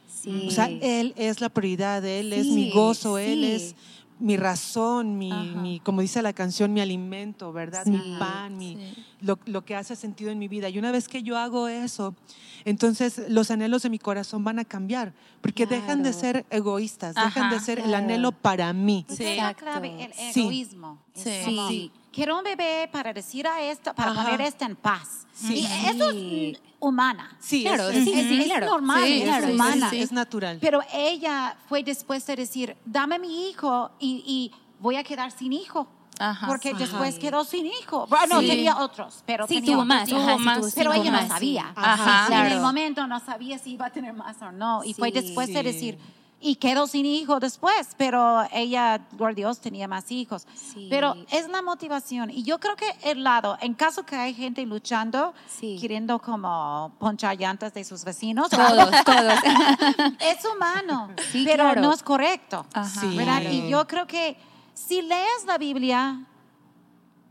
O sea, Él es la prioridad, Él es mi gozo, Él es mi razón, mi, Ajá. mi- como dice la canción, mi alimento, ¿verdad? Mi Sí, pan, mi, sí. lo, lo que hace sentido en mi vida. Y una vez que yo hago eso, entonces los anhelos de mi corazón van a cambiar, porque dejan de Claro. ser egoístas, dejan de Ajá, ser el claro. anhelo para mí. Sí. es la clave, el Sí. egoísmo. Sí. Quiero un bebé para decir a esto, para Ajá. poner esto en paz. Sí. Y eso es humana. Sí, Claro, es, sí, es- sí, es claro. normal, Sí, es claro, humana. es natural. Pero ella fue después de decir, dame mi hijo y, y voy a quedar sin hijo. Ajá, porque sí. después quedó sin hijo. Bueno, Sí. tenía otros, pero Sí, tenía tuvo otros más, hijos. ajá, sí, más, tuvo Pero ella más, no sabía. Ajá. Y En el Claro. momento no sabía si iba a tener más o no. Y fue después de decir, y quedó sin hijo después, pero ella, a Dios, tenía más hijos. Sí. Pero es la motivación. Y yo creo que el lado, en caso que hay gente luchando, Sí. queriendo como ponchar llantas de sus vecinos, Todos, todos. es humano, Sí, pero claro. no es correcto. Ajá. ¿verdad? Y yo creo que si lees la Biblia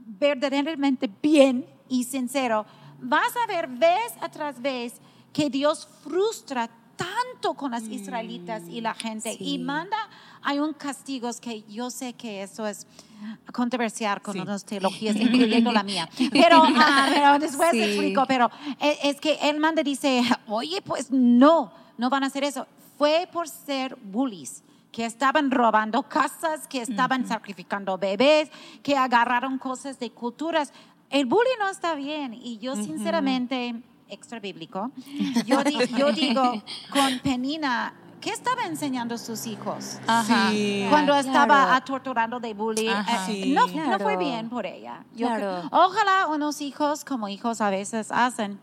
verdaderamente bien y sincero, vas a ver vez tras vez que Dios frustra tanto con las israelitas y la gente Sí. y manda hay un castigos que yo sé que eso es controversial con Sí. otras teologías, incluyendo la mía. Pero, ah, pero después Sí. explico, pero es, es que él manda dice, oye, pues no, no van a hacer eso. Fue por ser bullies que estaban robando casas, que estaban sacrificando bebés, que agarraron cosas de culturas. El bullying no está bien y yo sinceramente, extra bíblico, yo, di- yo digo, con Penina, ¿qué estaba enseñando a sus hijos? Ajá. Sí. Cuando Claro. estaba torturando de bullying, Ajá. eh, Sí. no, no fue Claro. bien por ella. Yo Claro. ojalá unos hijos, como hijos a veces hacen,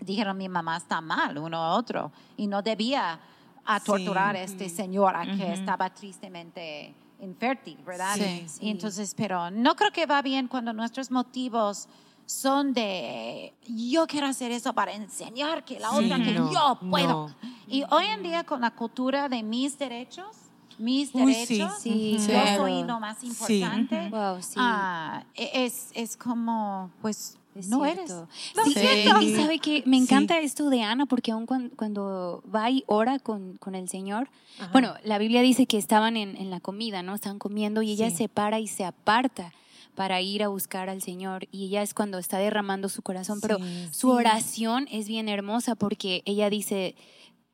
dijeron mi mamá está mal, uno a otro, y no debía a Sí. torturar a este señora que estaba tristemente infértil, ¿verdad? Sí. Y entonces, pero no creo que va bien cuando nuestros motivos son de yo quiero hacer eso para enseñar que la Sí, otra que no, yo puedo. no. Y hoy en día con la cultura de mis derechos, mis Uy, sí. derechos, Sí, yo claro. soy lo más Sí. importante. Wow, sí. Ah, es, es como, pues, Es no cierto. eres. Sí, siento. Y sabe que me Sí. encanta esto de Ana, porque aún cuan- cuando, va y ora con, con el Señor, Ajá. bueno, la Biblia dice que estaban en, en la comida, ¿no? Estaban comiendo y ella Sí. se para y se aparta para ir a buscar al Señor. Y ella es cuando está derramando su corazón, pero Sí, su oración es bien hermosa porque ella dice,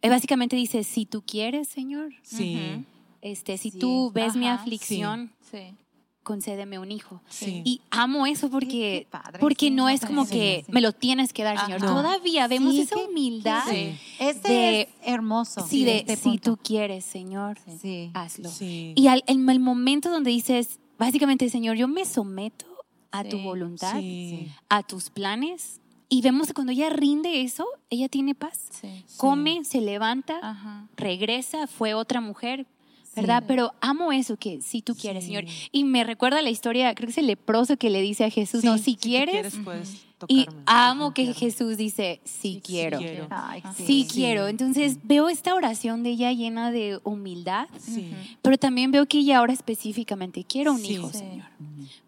eh, básicamente dice, si tú quieres, Señor, Sí. Este, si Sí. tú ves mi aflicción, Sí. concédeme un hijo. Sí. Y amo eso porque, padre, porque sí, no me es como que me lo tienes que dar, Ajá. Señor. Todavía vemos Sí, esa humildad Sí. Este de- es hermoso. sí, de este si punto. tú quieres, Señor, Sí. hazlo. Sí. Y al, en el momento donde dices, básicamente, Señor, yo me someto a tu voluntad, Sí. a tus planes. Y vemos que cuando ella rinde eso, ella tiene paz. Sí. Come, se levanta, Ajá. regresa, fue otra mujer, ¿verdad? Pero amo eso, que si tú quieres. Señor. Y me recuerda la historia, creo que es el leproso que le dice a Jesús, no, si quieres. puedes y tocarme, amo que. Jesús dice, sí, Sí, quiero. quiero. Ay, Sí, sí. quiero. Entonces veo esta oración de ella llena de humildad, Sí. pero también veo que ella ahora específicamente quiero un Sí. hijo, Sí. Señor.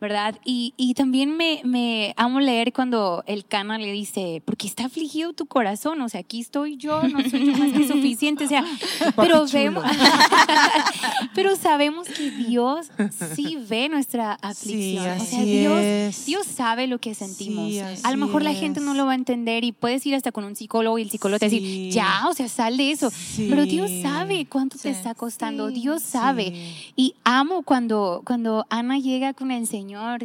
¿Verdad? Y, y también me, me amo leer cuando el cana le dice, porque está afligido tu corazón, o sea, aquí estoy yo, no soy yo más que suficiente, o sea, pero vemos, pero sabemos que Dios sí ve nuestra aflicción, o sea, Dios. Dios sabe lo que sentimos. Sí, a lo mejor la gente es. no lo va a entender y puedes ir hasta con un psicólogo y el psicólogo te va a Sí. decir, ya, o sea, sal de eso, Sí. pero Dios sabe cuánto te Sí. está costando, Sí. Dios sabe. Sí. Y amo cuando, cuando Ana llega con el Señor.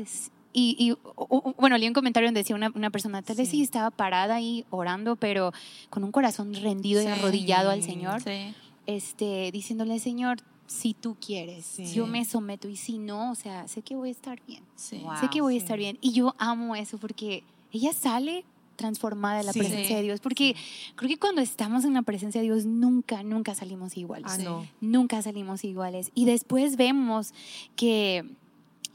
Y, y, o- o- bueno, leí un comentario donde decía una, una persona, tal vez sí Sí. estaba parada ahí orando, pero con un corazón rendido y Sí. arrodillado al Señor, Sí. este, diciéndole, Señor, si tú quieres, Sí. yo me someto y si no, o sea, sé que voy a estar bien, Sí. Wow. sé que voy a sí. estar bien. Y yo amo eso porque ella sale transformada de la Sí. presencia de Dios, porque creo que cuando estamos en la presencia de Dios nunca, nunca salimos iguales Ah, no. nunca salimos iguales. Y después vemos que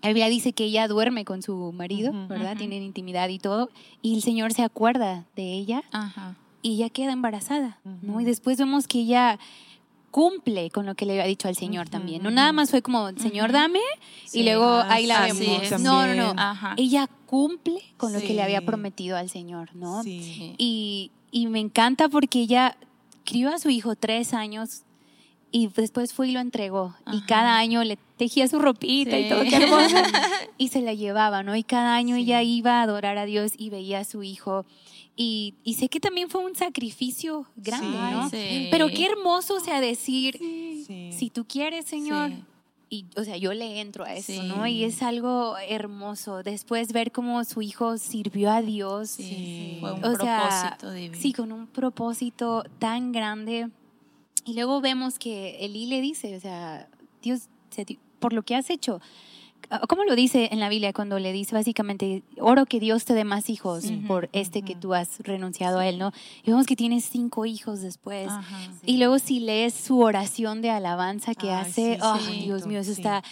la Biblia dice que ella duerme con su marido. ¿verdad? Ujú. Tienen intimidad y todo. Y el Señor se acuerda de ella Ajá. y ella queda embarazada, ¿no? Y después vemos que ella cumple con lo que le había dicho al Señor Ujú, también. No nada más fue como, Señor, dame, y Sí. luego Ah, ahí la así vemos. No, no, no. Ajá. Ella cumple con lo que le había Sí. prometido al Señor, ¿no? Sí. Sí. Y, y me encanta porque ella crió a su hijo tres años y después fue y lo entregó. Y cada año le tejía su ropita y Sí. todo, qué hermoso. y se la llevaba, ¿no? Y cada año ella iba a adorar a Dios y veía a su hijo. Y, y sé que también fue un sacrificio grande, Sí. ¿no? Sí. Pero qué hermoso, o sea, decir, Sí. si tú quieres, Señor, Sí. y, o sea, yo le entro a eso, Sí. ¿no? Y es algo hermoso. Después ver cómo su hijo sirvió a Dios. Sí, fue un O sea, propósito divino. Sí, con un propósito tan grande. Y luego vemos que Elí le dice, o sea, Dios, por lo que has hecho, ¿cómo lo dice en la Biblia cuando le dice básicamente, oro que Dios te dé más hijos por este que tú has renunciado a él, ¿no? Y vemos que tiene cinco hijos después. Ajá. Y luego si lees su oración de alabanza que Ay, hace, oh. Dios mío, eso está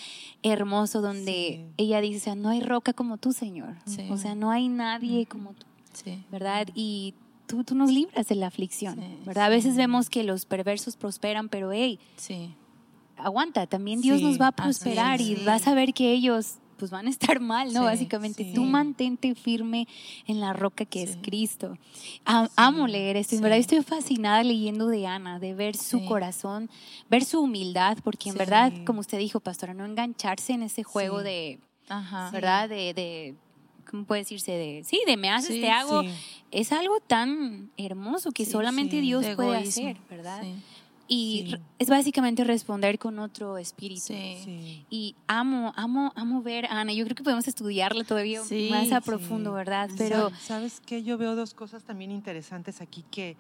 hermoso, donde ella dice, o sea, no hay roca como tú, Señor. O sea, no hay nadie como tú, Sí. ¿verdad? Y tú, tú nos libras de la aflicción, ¿verdad? A veces vemos que los perversos prosperan, pero hey, Sí. Aguanta, también Dios Sí, nos va a prosperar y vas a ver que ellos pues van a estar mal, ¿no? Sí, Básicamente, sí. tú mantente firme en la roca que es. Cristo. A- Amo leer esto, en verdad estoy fascinada leyendo de Ana, de ver su corazón, ver su humildad, porque en verdad, como usted dijo, pastora, no engancharse en ese juego de, Ajá. ¿verdad? De, de, ¿cómo puede decirse? De, sí, de me haces, te hago. Es algo tan hermoso que solamente. Dios De puede hacer, ¿verdad? Y Sí. es básicamente responder con otro espíritu. Sí. Sí. Y amo, amo, amo ver a Ana. Yo creo que podemos estudiarla todavía Sí, más a sí. profundo, ¿verdad? Pero ¿Sabes qué? Yo veo dos cosas también interesantes aquí que,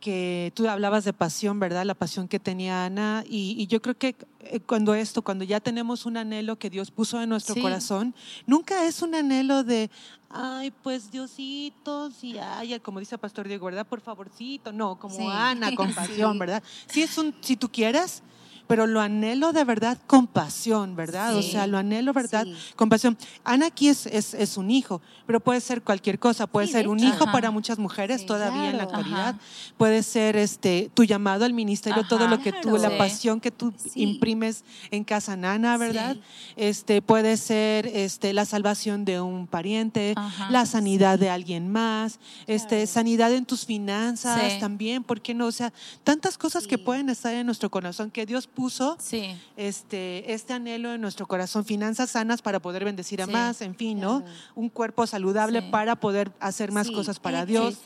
que tú hablabas de pasión, ¿verdad? La pasión que tenía Ana. Y, y yo creo que eh, cuando esto, cuando ya tenemos un anhelo que Dios puso en nuestro Sí. corazón, nunca es un anhelo de, ay, pues Diosito, sí, ay, como dice el Pastor Diego, ¿verdad? Por favorcito. No, como Sí. Ana, con pasión, Sí. ¿verdad? Sí es un, si tú quieres, pero lo anhelo de verdad con pasión, ¿verdad? O sea, lo anhelo, ¿verdad? Sí. Con pasión. Ana aquí es, es, es un hijo, pero puede ser cualquier cosa. Puede Sí, ser un hijo Ajá. para muchas mujeres todavía en la claro. actualidad. Ajá. Puede ser este tu llamado al ministerio, todo lo que tú, Claro. la Sí. pasión que tú imprimes en casa nana, ¿verdad? Este puede ser este la salvación de un pariente, la sanidad de alguien más, este Claro. sanidad en tus finanzas también, ¿por qué no? O sea, tantas cosas que pueden estar en nuestro corazón que Dios puso Sí. este, este anhelo en nuestro corazón, finanzas sanas para poder bendecir a Sí, más, en fin, ¿no? Un cuerpo saludable Sí. para poder hacer más Sí, cosas para. Dios.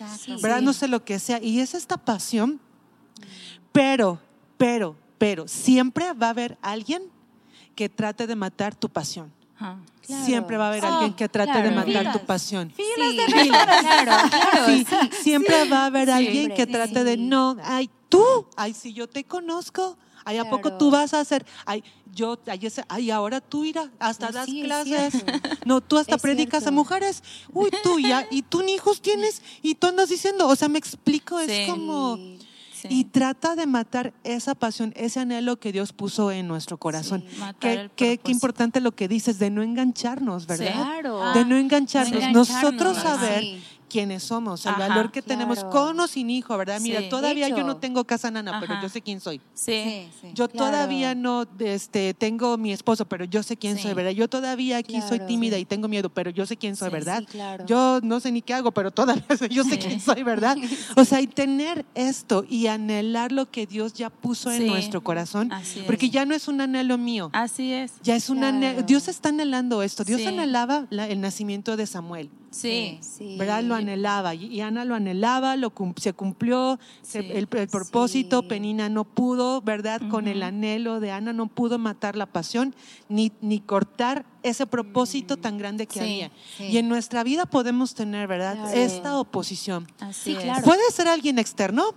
¿verdad? Sí. No sé lo que sea. Y es esta pasión, pero, pero, pero, siempre va a haber alguien que trate de matar tu pasión. Claro. Siempre va a haber Oh, alguien que trate de matar tu Filas. pasión. Filas Sí, de claro, claro, Sí, sí. siempre va a haber alguien Siempre, que trate de, no, ay, tú, ay, si yo te conozco, ay, ¿a poco tú vas a hacer? Ay, yo, ay, ese- ay ahora tú irás, hasta No, das sí, clases. No, tú hasta Es predicas a mujeres. Uy, tú ya, y tú ni hijos tienes, y tú andas diciendo, o sea, me explico, es como... Sí. Y trata de matar esa pasión, ese anhelo que Dios puso en nuestro corazón. Sí. Qué, qué- qué importante lo que dices de no engancharnos, ¿verdad? Claro. De no engancharnos. No Nosotros saber sí. Quiénes somos, el Ajá, valor que tenemos con o sin hijo, ¿verdad? Mira, Sí. todavía yo no tengo casa nana, pero yo sé quién soy. Sí. Sí, sí. Yo Claro. todavía no este, tengo mi esposo, pero yo sé quién Sí. soy, ¿verdad? Yo todavía aquí soy tímida Sí. y tengo miedo, pero yo sé quién soy, Sí, ¿verdad? Sí, claro. Yo no sé ni qué hago, pero todavía sé- yo sé Sí. quién soy, ¿verdad? O sea, y tener esto y anhelar lo que Dios ya puso en nuestro corazón, Así es. porque ya no es un anhelo mío. Así es. Ya es un anhelo. Dios está anhelando esto. Dios Sí. anhelaba la- el nacimiento de Samuel. Sí. Sí. ¿verdad? Lo anhelaba y Ana lo anhelaba, lo cum- se cumplió se- el, el propósito, Sí. Penina no pudo, ¿verdad? Con el anhelo de Ana no pudo matar la pasión ni, ni cortar ese propósito tan grande que Sí. había. Sí. Y en nuestra vida podemos tener, ¿verdad? Claro. Esta oposición. Así Sí, es. claro. Puede ser alguien externo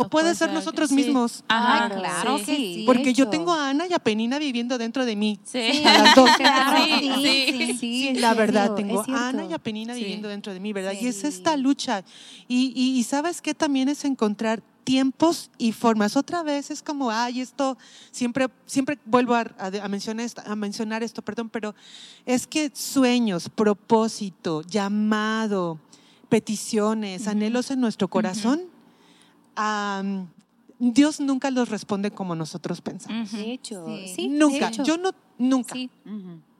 o, puede ser nosotros mismos. Ah, claro sí. que sí. Porque yo tengo a Ana y a Penina viviendo dentro de mí. Sí. A las dos. Sí, sí, La verdad, tengo a Ana y a Penina viviendo dentro de mí, ¿verdad? Y es esta lucha. Y, y- y sabes que también es encontrar tiempos y formas. Otra vez es como, ay, esto, siempre, siempre vuelvo a, a- a mencionar esto, a mencionar esto, perdón, pero es que sueños, propósito, llamado, peticiones, anhelos en nuestro corazón, Dios nunca los responde como nosotros pensamos. De hecho, Sí. Nunca, hecho. yo no, nunca. Sí.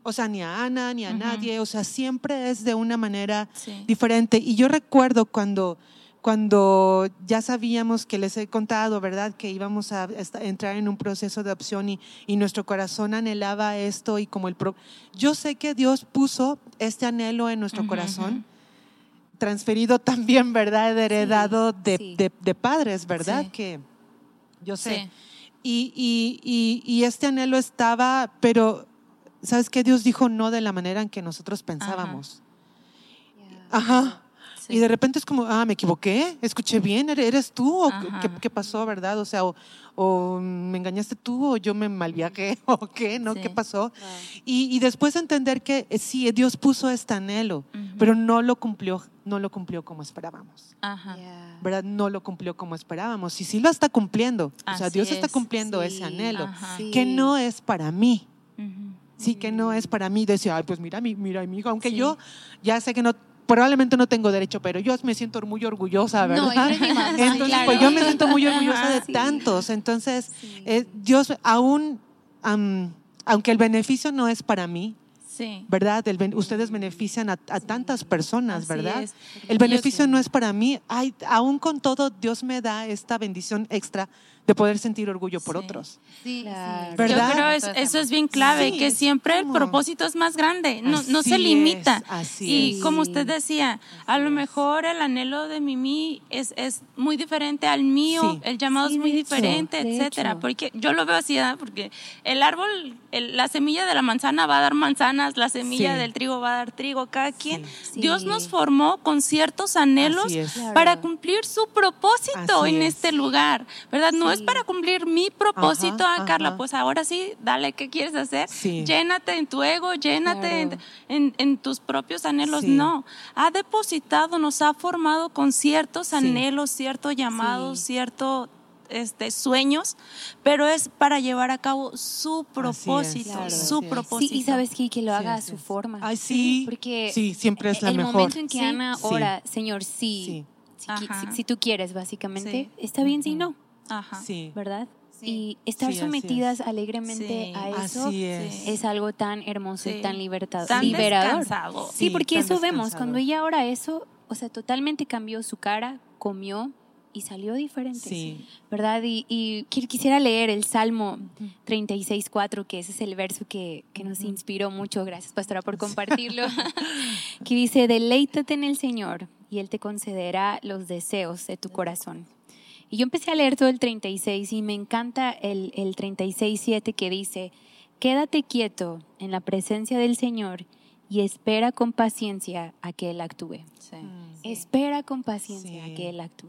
O sea, ni a Ana, ni a nadie, o sea, siempre es de una manera Sí. diferente. Y yo recuerdo cuando, cuando ya sabíamos que les he contado, ¿verdad? Que íbamos a entrar en un proceso de adopción y, y nuestro corazón anhelaba esto y como el... pro- Yo sé que Dios puso este anhelo en nuestro corazón, transferido también, ¿verdad? Heredado de, sí. de- de padres, ¿verdad? Sí. Que yo sé. Y- y- y este anhelo estaba, pero ¿sabes qué? Dios dijo no de la manera en que nosotros pensábamos. Ajá. Sí. Y de repente es como, ah, me equivoqué, escuché bien, ¿Eres- ¿eres tú? ¿O qué, qué pasó, verdad? O sea, o, o me engañaste tú, o yo me malviajé, o qué, ¿no? Sí. ¿Qué pasó? Y, y después entender que eh, sí, Dios puso este anhelo, Ujú. pero no lo cumplió, no lo cumplió como esperábamos. Ajá. ¿Verdad? No lo cumplió como esperábamos. Y sí lo está cumpliendo. o sea, Así Dios está es, cumpliendo sí, ese anhelo, Ajá. que no es para mí. Ujú. Sí, que no es para mí decir, ay, pues mira, mi, mira, mi hijo, aunque Sí. yo ya sé que no, probablemente no tengo derecho, pero yo me siento muy orgullosa, No, ¿verdad? mi mamá, Entonces, claro. pues yo me siento muy orgullosa Ajá, de sí. tantos. Entonces, Sí. eh, Dios, aún, am, aunque el beneficio no es para mí, Sí. ¿verdad? El ustedes benefician a, a tantas personas, Así ¿verdad? es. El beneficio no es para mí. Ay, aún con todo, Dios me da esta bendición extra de poder sentir orgullo por Sí. otros. Sí, Claro. ¿Verdad? Yo creo es, eso es bien clave, Sí, que siempre el propósito es más grande, no, no se limita. es, así y es. como usted decía, a lo mejor el anhelo de Mimi es, es muy diferente al mío, Sí. el llamado Sí, es muy hecho, diferente, etcétera. hecho. Porque yo lo veo así, ¿verdad? porque el árbol, el- la semilla de la manzana va a dar manzanas, la semilla Sí. del trigo va a dar trigo, cada quien. Sí. Dios nos formó con ciertos anhelos para cumplir su propósito Así en es. este lugar, ¿verdad? No es Sí. para cumplir mi propósito, Ajá, ah, Carla, ajá. pues ahora sí, dale, ¿qué quieres hacer? Sí. Llénate en tu ego, llénate en, Claro. en- en tus propios anhelos. Sí. No, ha depositado, nos ha formado con ciertos Sí. anhelos, ciertos llamados, Sí. ciertos este, sueños, pero es para llevar a cabo su propósito, Claro. su propósito. Sí, y sabes qué? que lo Sí, haga a su es. forma. Ay, sí. Porque Sí, siempre es la el mejor. momento en que Sí. Ana Sí. ora, Señor, sí, Sí. Si, si- si tú quieres, básicamente, Sí. está bien si no, Ajá. Sí. ¿verdad? Sí. Y estar Sí, sometidas es. alegremente Sí. a eso Así es. es algo tan hermoso y tan libertad- Tan liberador. descansado. Sí, Sí, porque tan eso vemos, cuando ella ora eso, o sea, totalmente cambió su cara, comió y salió diferente. Sí. ¿Verdad? Y, y qui- quisiera leer el Salmo 36.4, que ese es el verso que, que nos inspiró mucho. Gracias, pastora, por compartirlo. que dice, deleítate en el Señor y Él te concederá los deseos de tu corazón. Y yo empecé a leer todo el 36 y me encanta el, el 36.7 que dice, quédate quieto en la presencia del Señor y espera con paciencia a que Él actúe. Sí. Espera con paciencia Sí. a que Él actúe.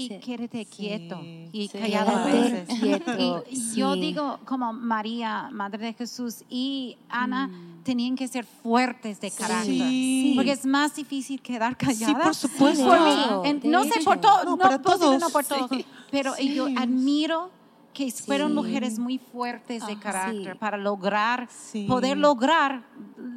Y Sí. quédate quieto y Sí. callado a veces. quieto, Y yo digo, como María, Madre de Jesús y Ana, Mm. tenían que ser fuertes de carácter. Sí. Porque es más difícil quedar callada. Sí, por supuesto. Por mí. En- no sé por todos, No, no, para posible todos. no por todos. Pero Sí. yo admiro que fueron Sí. mujeres muy fuertes de carácter Sí. para lograr, Sí. poder lograr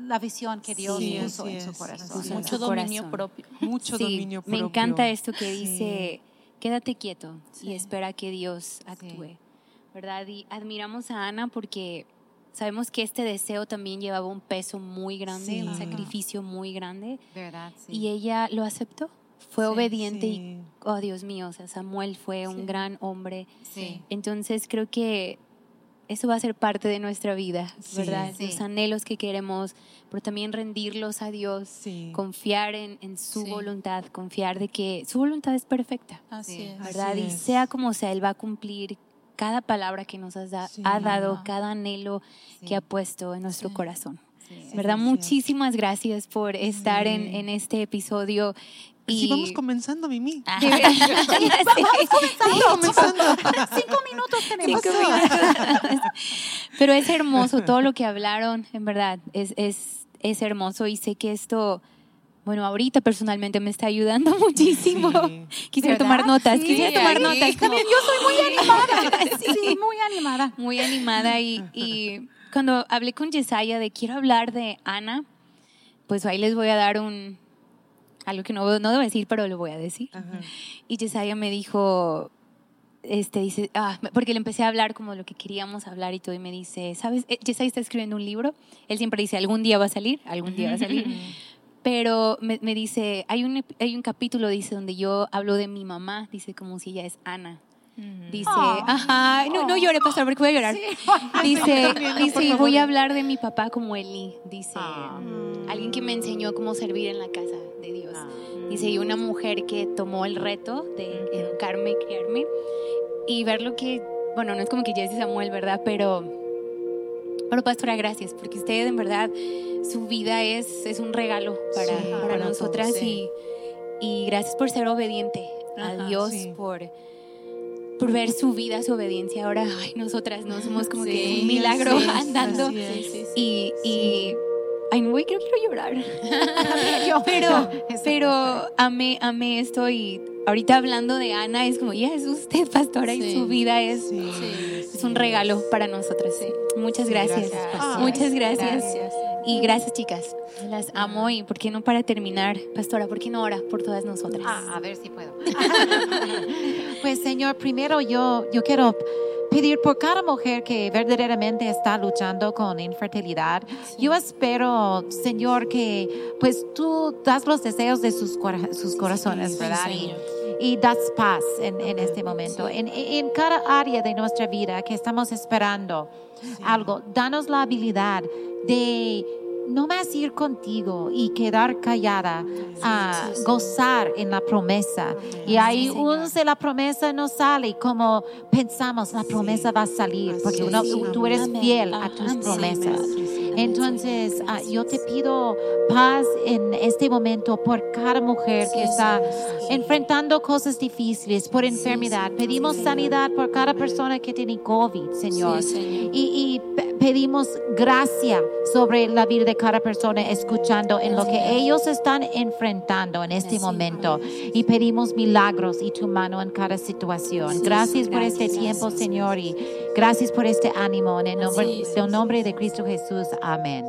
la visión que Dios Sí, puso en su corazón. Mucho su dominio corazón. propio. Mucho Sí, dominio me propio. encanta esto que Sí. dice, quédate quieto y Sí. espera que Dios actúe, ¿verdad? Y admiramos a Ana porque sabemos que este deseo también llevaba un peso muy grande, un Sí. sacrificio muy grande, ¿Verdad? Sí. y ella lo aceptó, fue obediente y, Sí. oh Dios mío, o sea, Samuel fue Sí. un gran hombre, sí. entonces creo que eso va a ser parte de nuestra vida. ¿verdad? Sí. Los anhelos que queremos, pero también rendirlos a Dios, Sí. confiar en, en su voluntad, confiar de que su voluntad es perfecta, Así es. ¿verdad? Así Y es. sea como sea, Él va a cumplir cada palabra que nos has da- Sí. ha dado, Ajá. cada anhelo que ha puesto en nuestro corazón. Sí. ¿Verdad? Muchísimas gracias por estar en este episodio. Pues Y... sí, vamos comenzando, Mimi. Vamos comenzando. Cinco minutos tenemos. Cinco minutos. Pero es hermoso todo lo que hablaron, en verdad, es, es, es hermoso y sé que esto, bueno, ahorita personalmente me está ayudando muchísimo. Sí. Quisiera ¿Verdad? tomar notas, Sí, quisiera tomar notas. como- Yo soy muy animada. Sí, muy animada. muy animada y, y cuando hablé con Yesaya de quiero hablar de Ana, pues ahí les voy a dar un, algo que no, no debo decir, pero lo voy a decir. Ajá. Y Yesaya me dijo, este, dice, ah, porque le empecé a hablar como lo que queríamos hablar y todo, y me dice, ¿sabes? Eh, Yesaya está escribiendo un libro, él siempre dice, algún día va a salir, algún día va a salir. pero me, me dice, hay un, hay un capítulo, dice, donde yo hablo de mi mamá, dice como si ella es Ana. Dice, ajá, no, no llore, pastor, porque voy a llorar. Dice, dice, y voy a hablar de mi papá como Eli. Dice, alguien que me enseñó cómo servir en la casa de Dios. Dice, y una mujer que tomó el reto de educarme y criarme y ver lo que, bueno, no es como que Jesse Samuel, ¿verdad? Pero, pero pastora, gracias, porque usted en verdad, su vida es, es un regalo para, Sí, para para nosotras todos, sí. y, y gracias por ser obediente a Ajá, Dios, sí. por por ver su vida, su obediencia. Ahora, ay, nosotras no somos como que Sí, un milagro sí, andando. es. Y, y ay, no, güey, creo que quiero llorar. Yo, Pero, pero amé, amé esto y ahorita hablando de Ana, es como, ya es usted, pastora, y Sí. su vida es, Sí. es un regalo para nosotras. Muchas gracias. gracias. Muchas gracias. Gracias. Y gracias, chicas. Las amo y ¿por qué no para terminar, pastora? ¿Por qué no ora por todas nosotras? Ah, a ver si puedo. pues Señor, primero yo, yo quiero pedir por cada mujer que verdaderamente está luchando con infertilidad. Yo espero, Señor, que pues tú das los deseos de sus, cora- sus corazones, ¿verdad? Y- Señor. y das paz en, en este momento. En, en cada área de nuestra vida que estamos esperando algo, danos la habilidad de no más ir contigo y quedar callada, a gozar en la promesa. Y ahí un se la promesa no sale como pensamos, la promesa va a salir, porque uno- tú eres fiel a tus promesas. Entonces, ah, yo te pido paz en este momento por cada mujer que está enfrentando cosas difíciles, por enfermedad. Pedimos sanidad por cada persona que tiene COVID, Señor. Y, y pedimos gracia sobre la vida de cada persona, escuchando en lo que ellos están enfrentando en este momento. Y pedimos milagros y tu mano en cada situación. Gracias por este tiempo, Señor, y gracias por este ánimo. En el nombre, en el nombre de Cristo Jesús. Amén.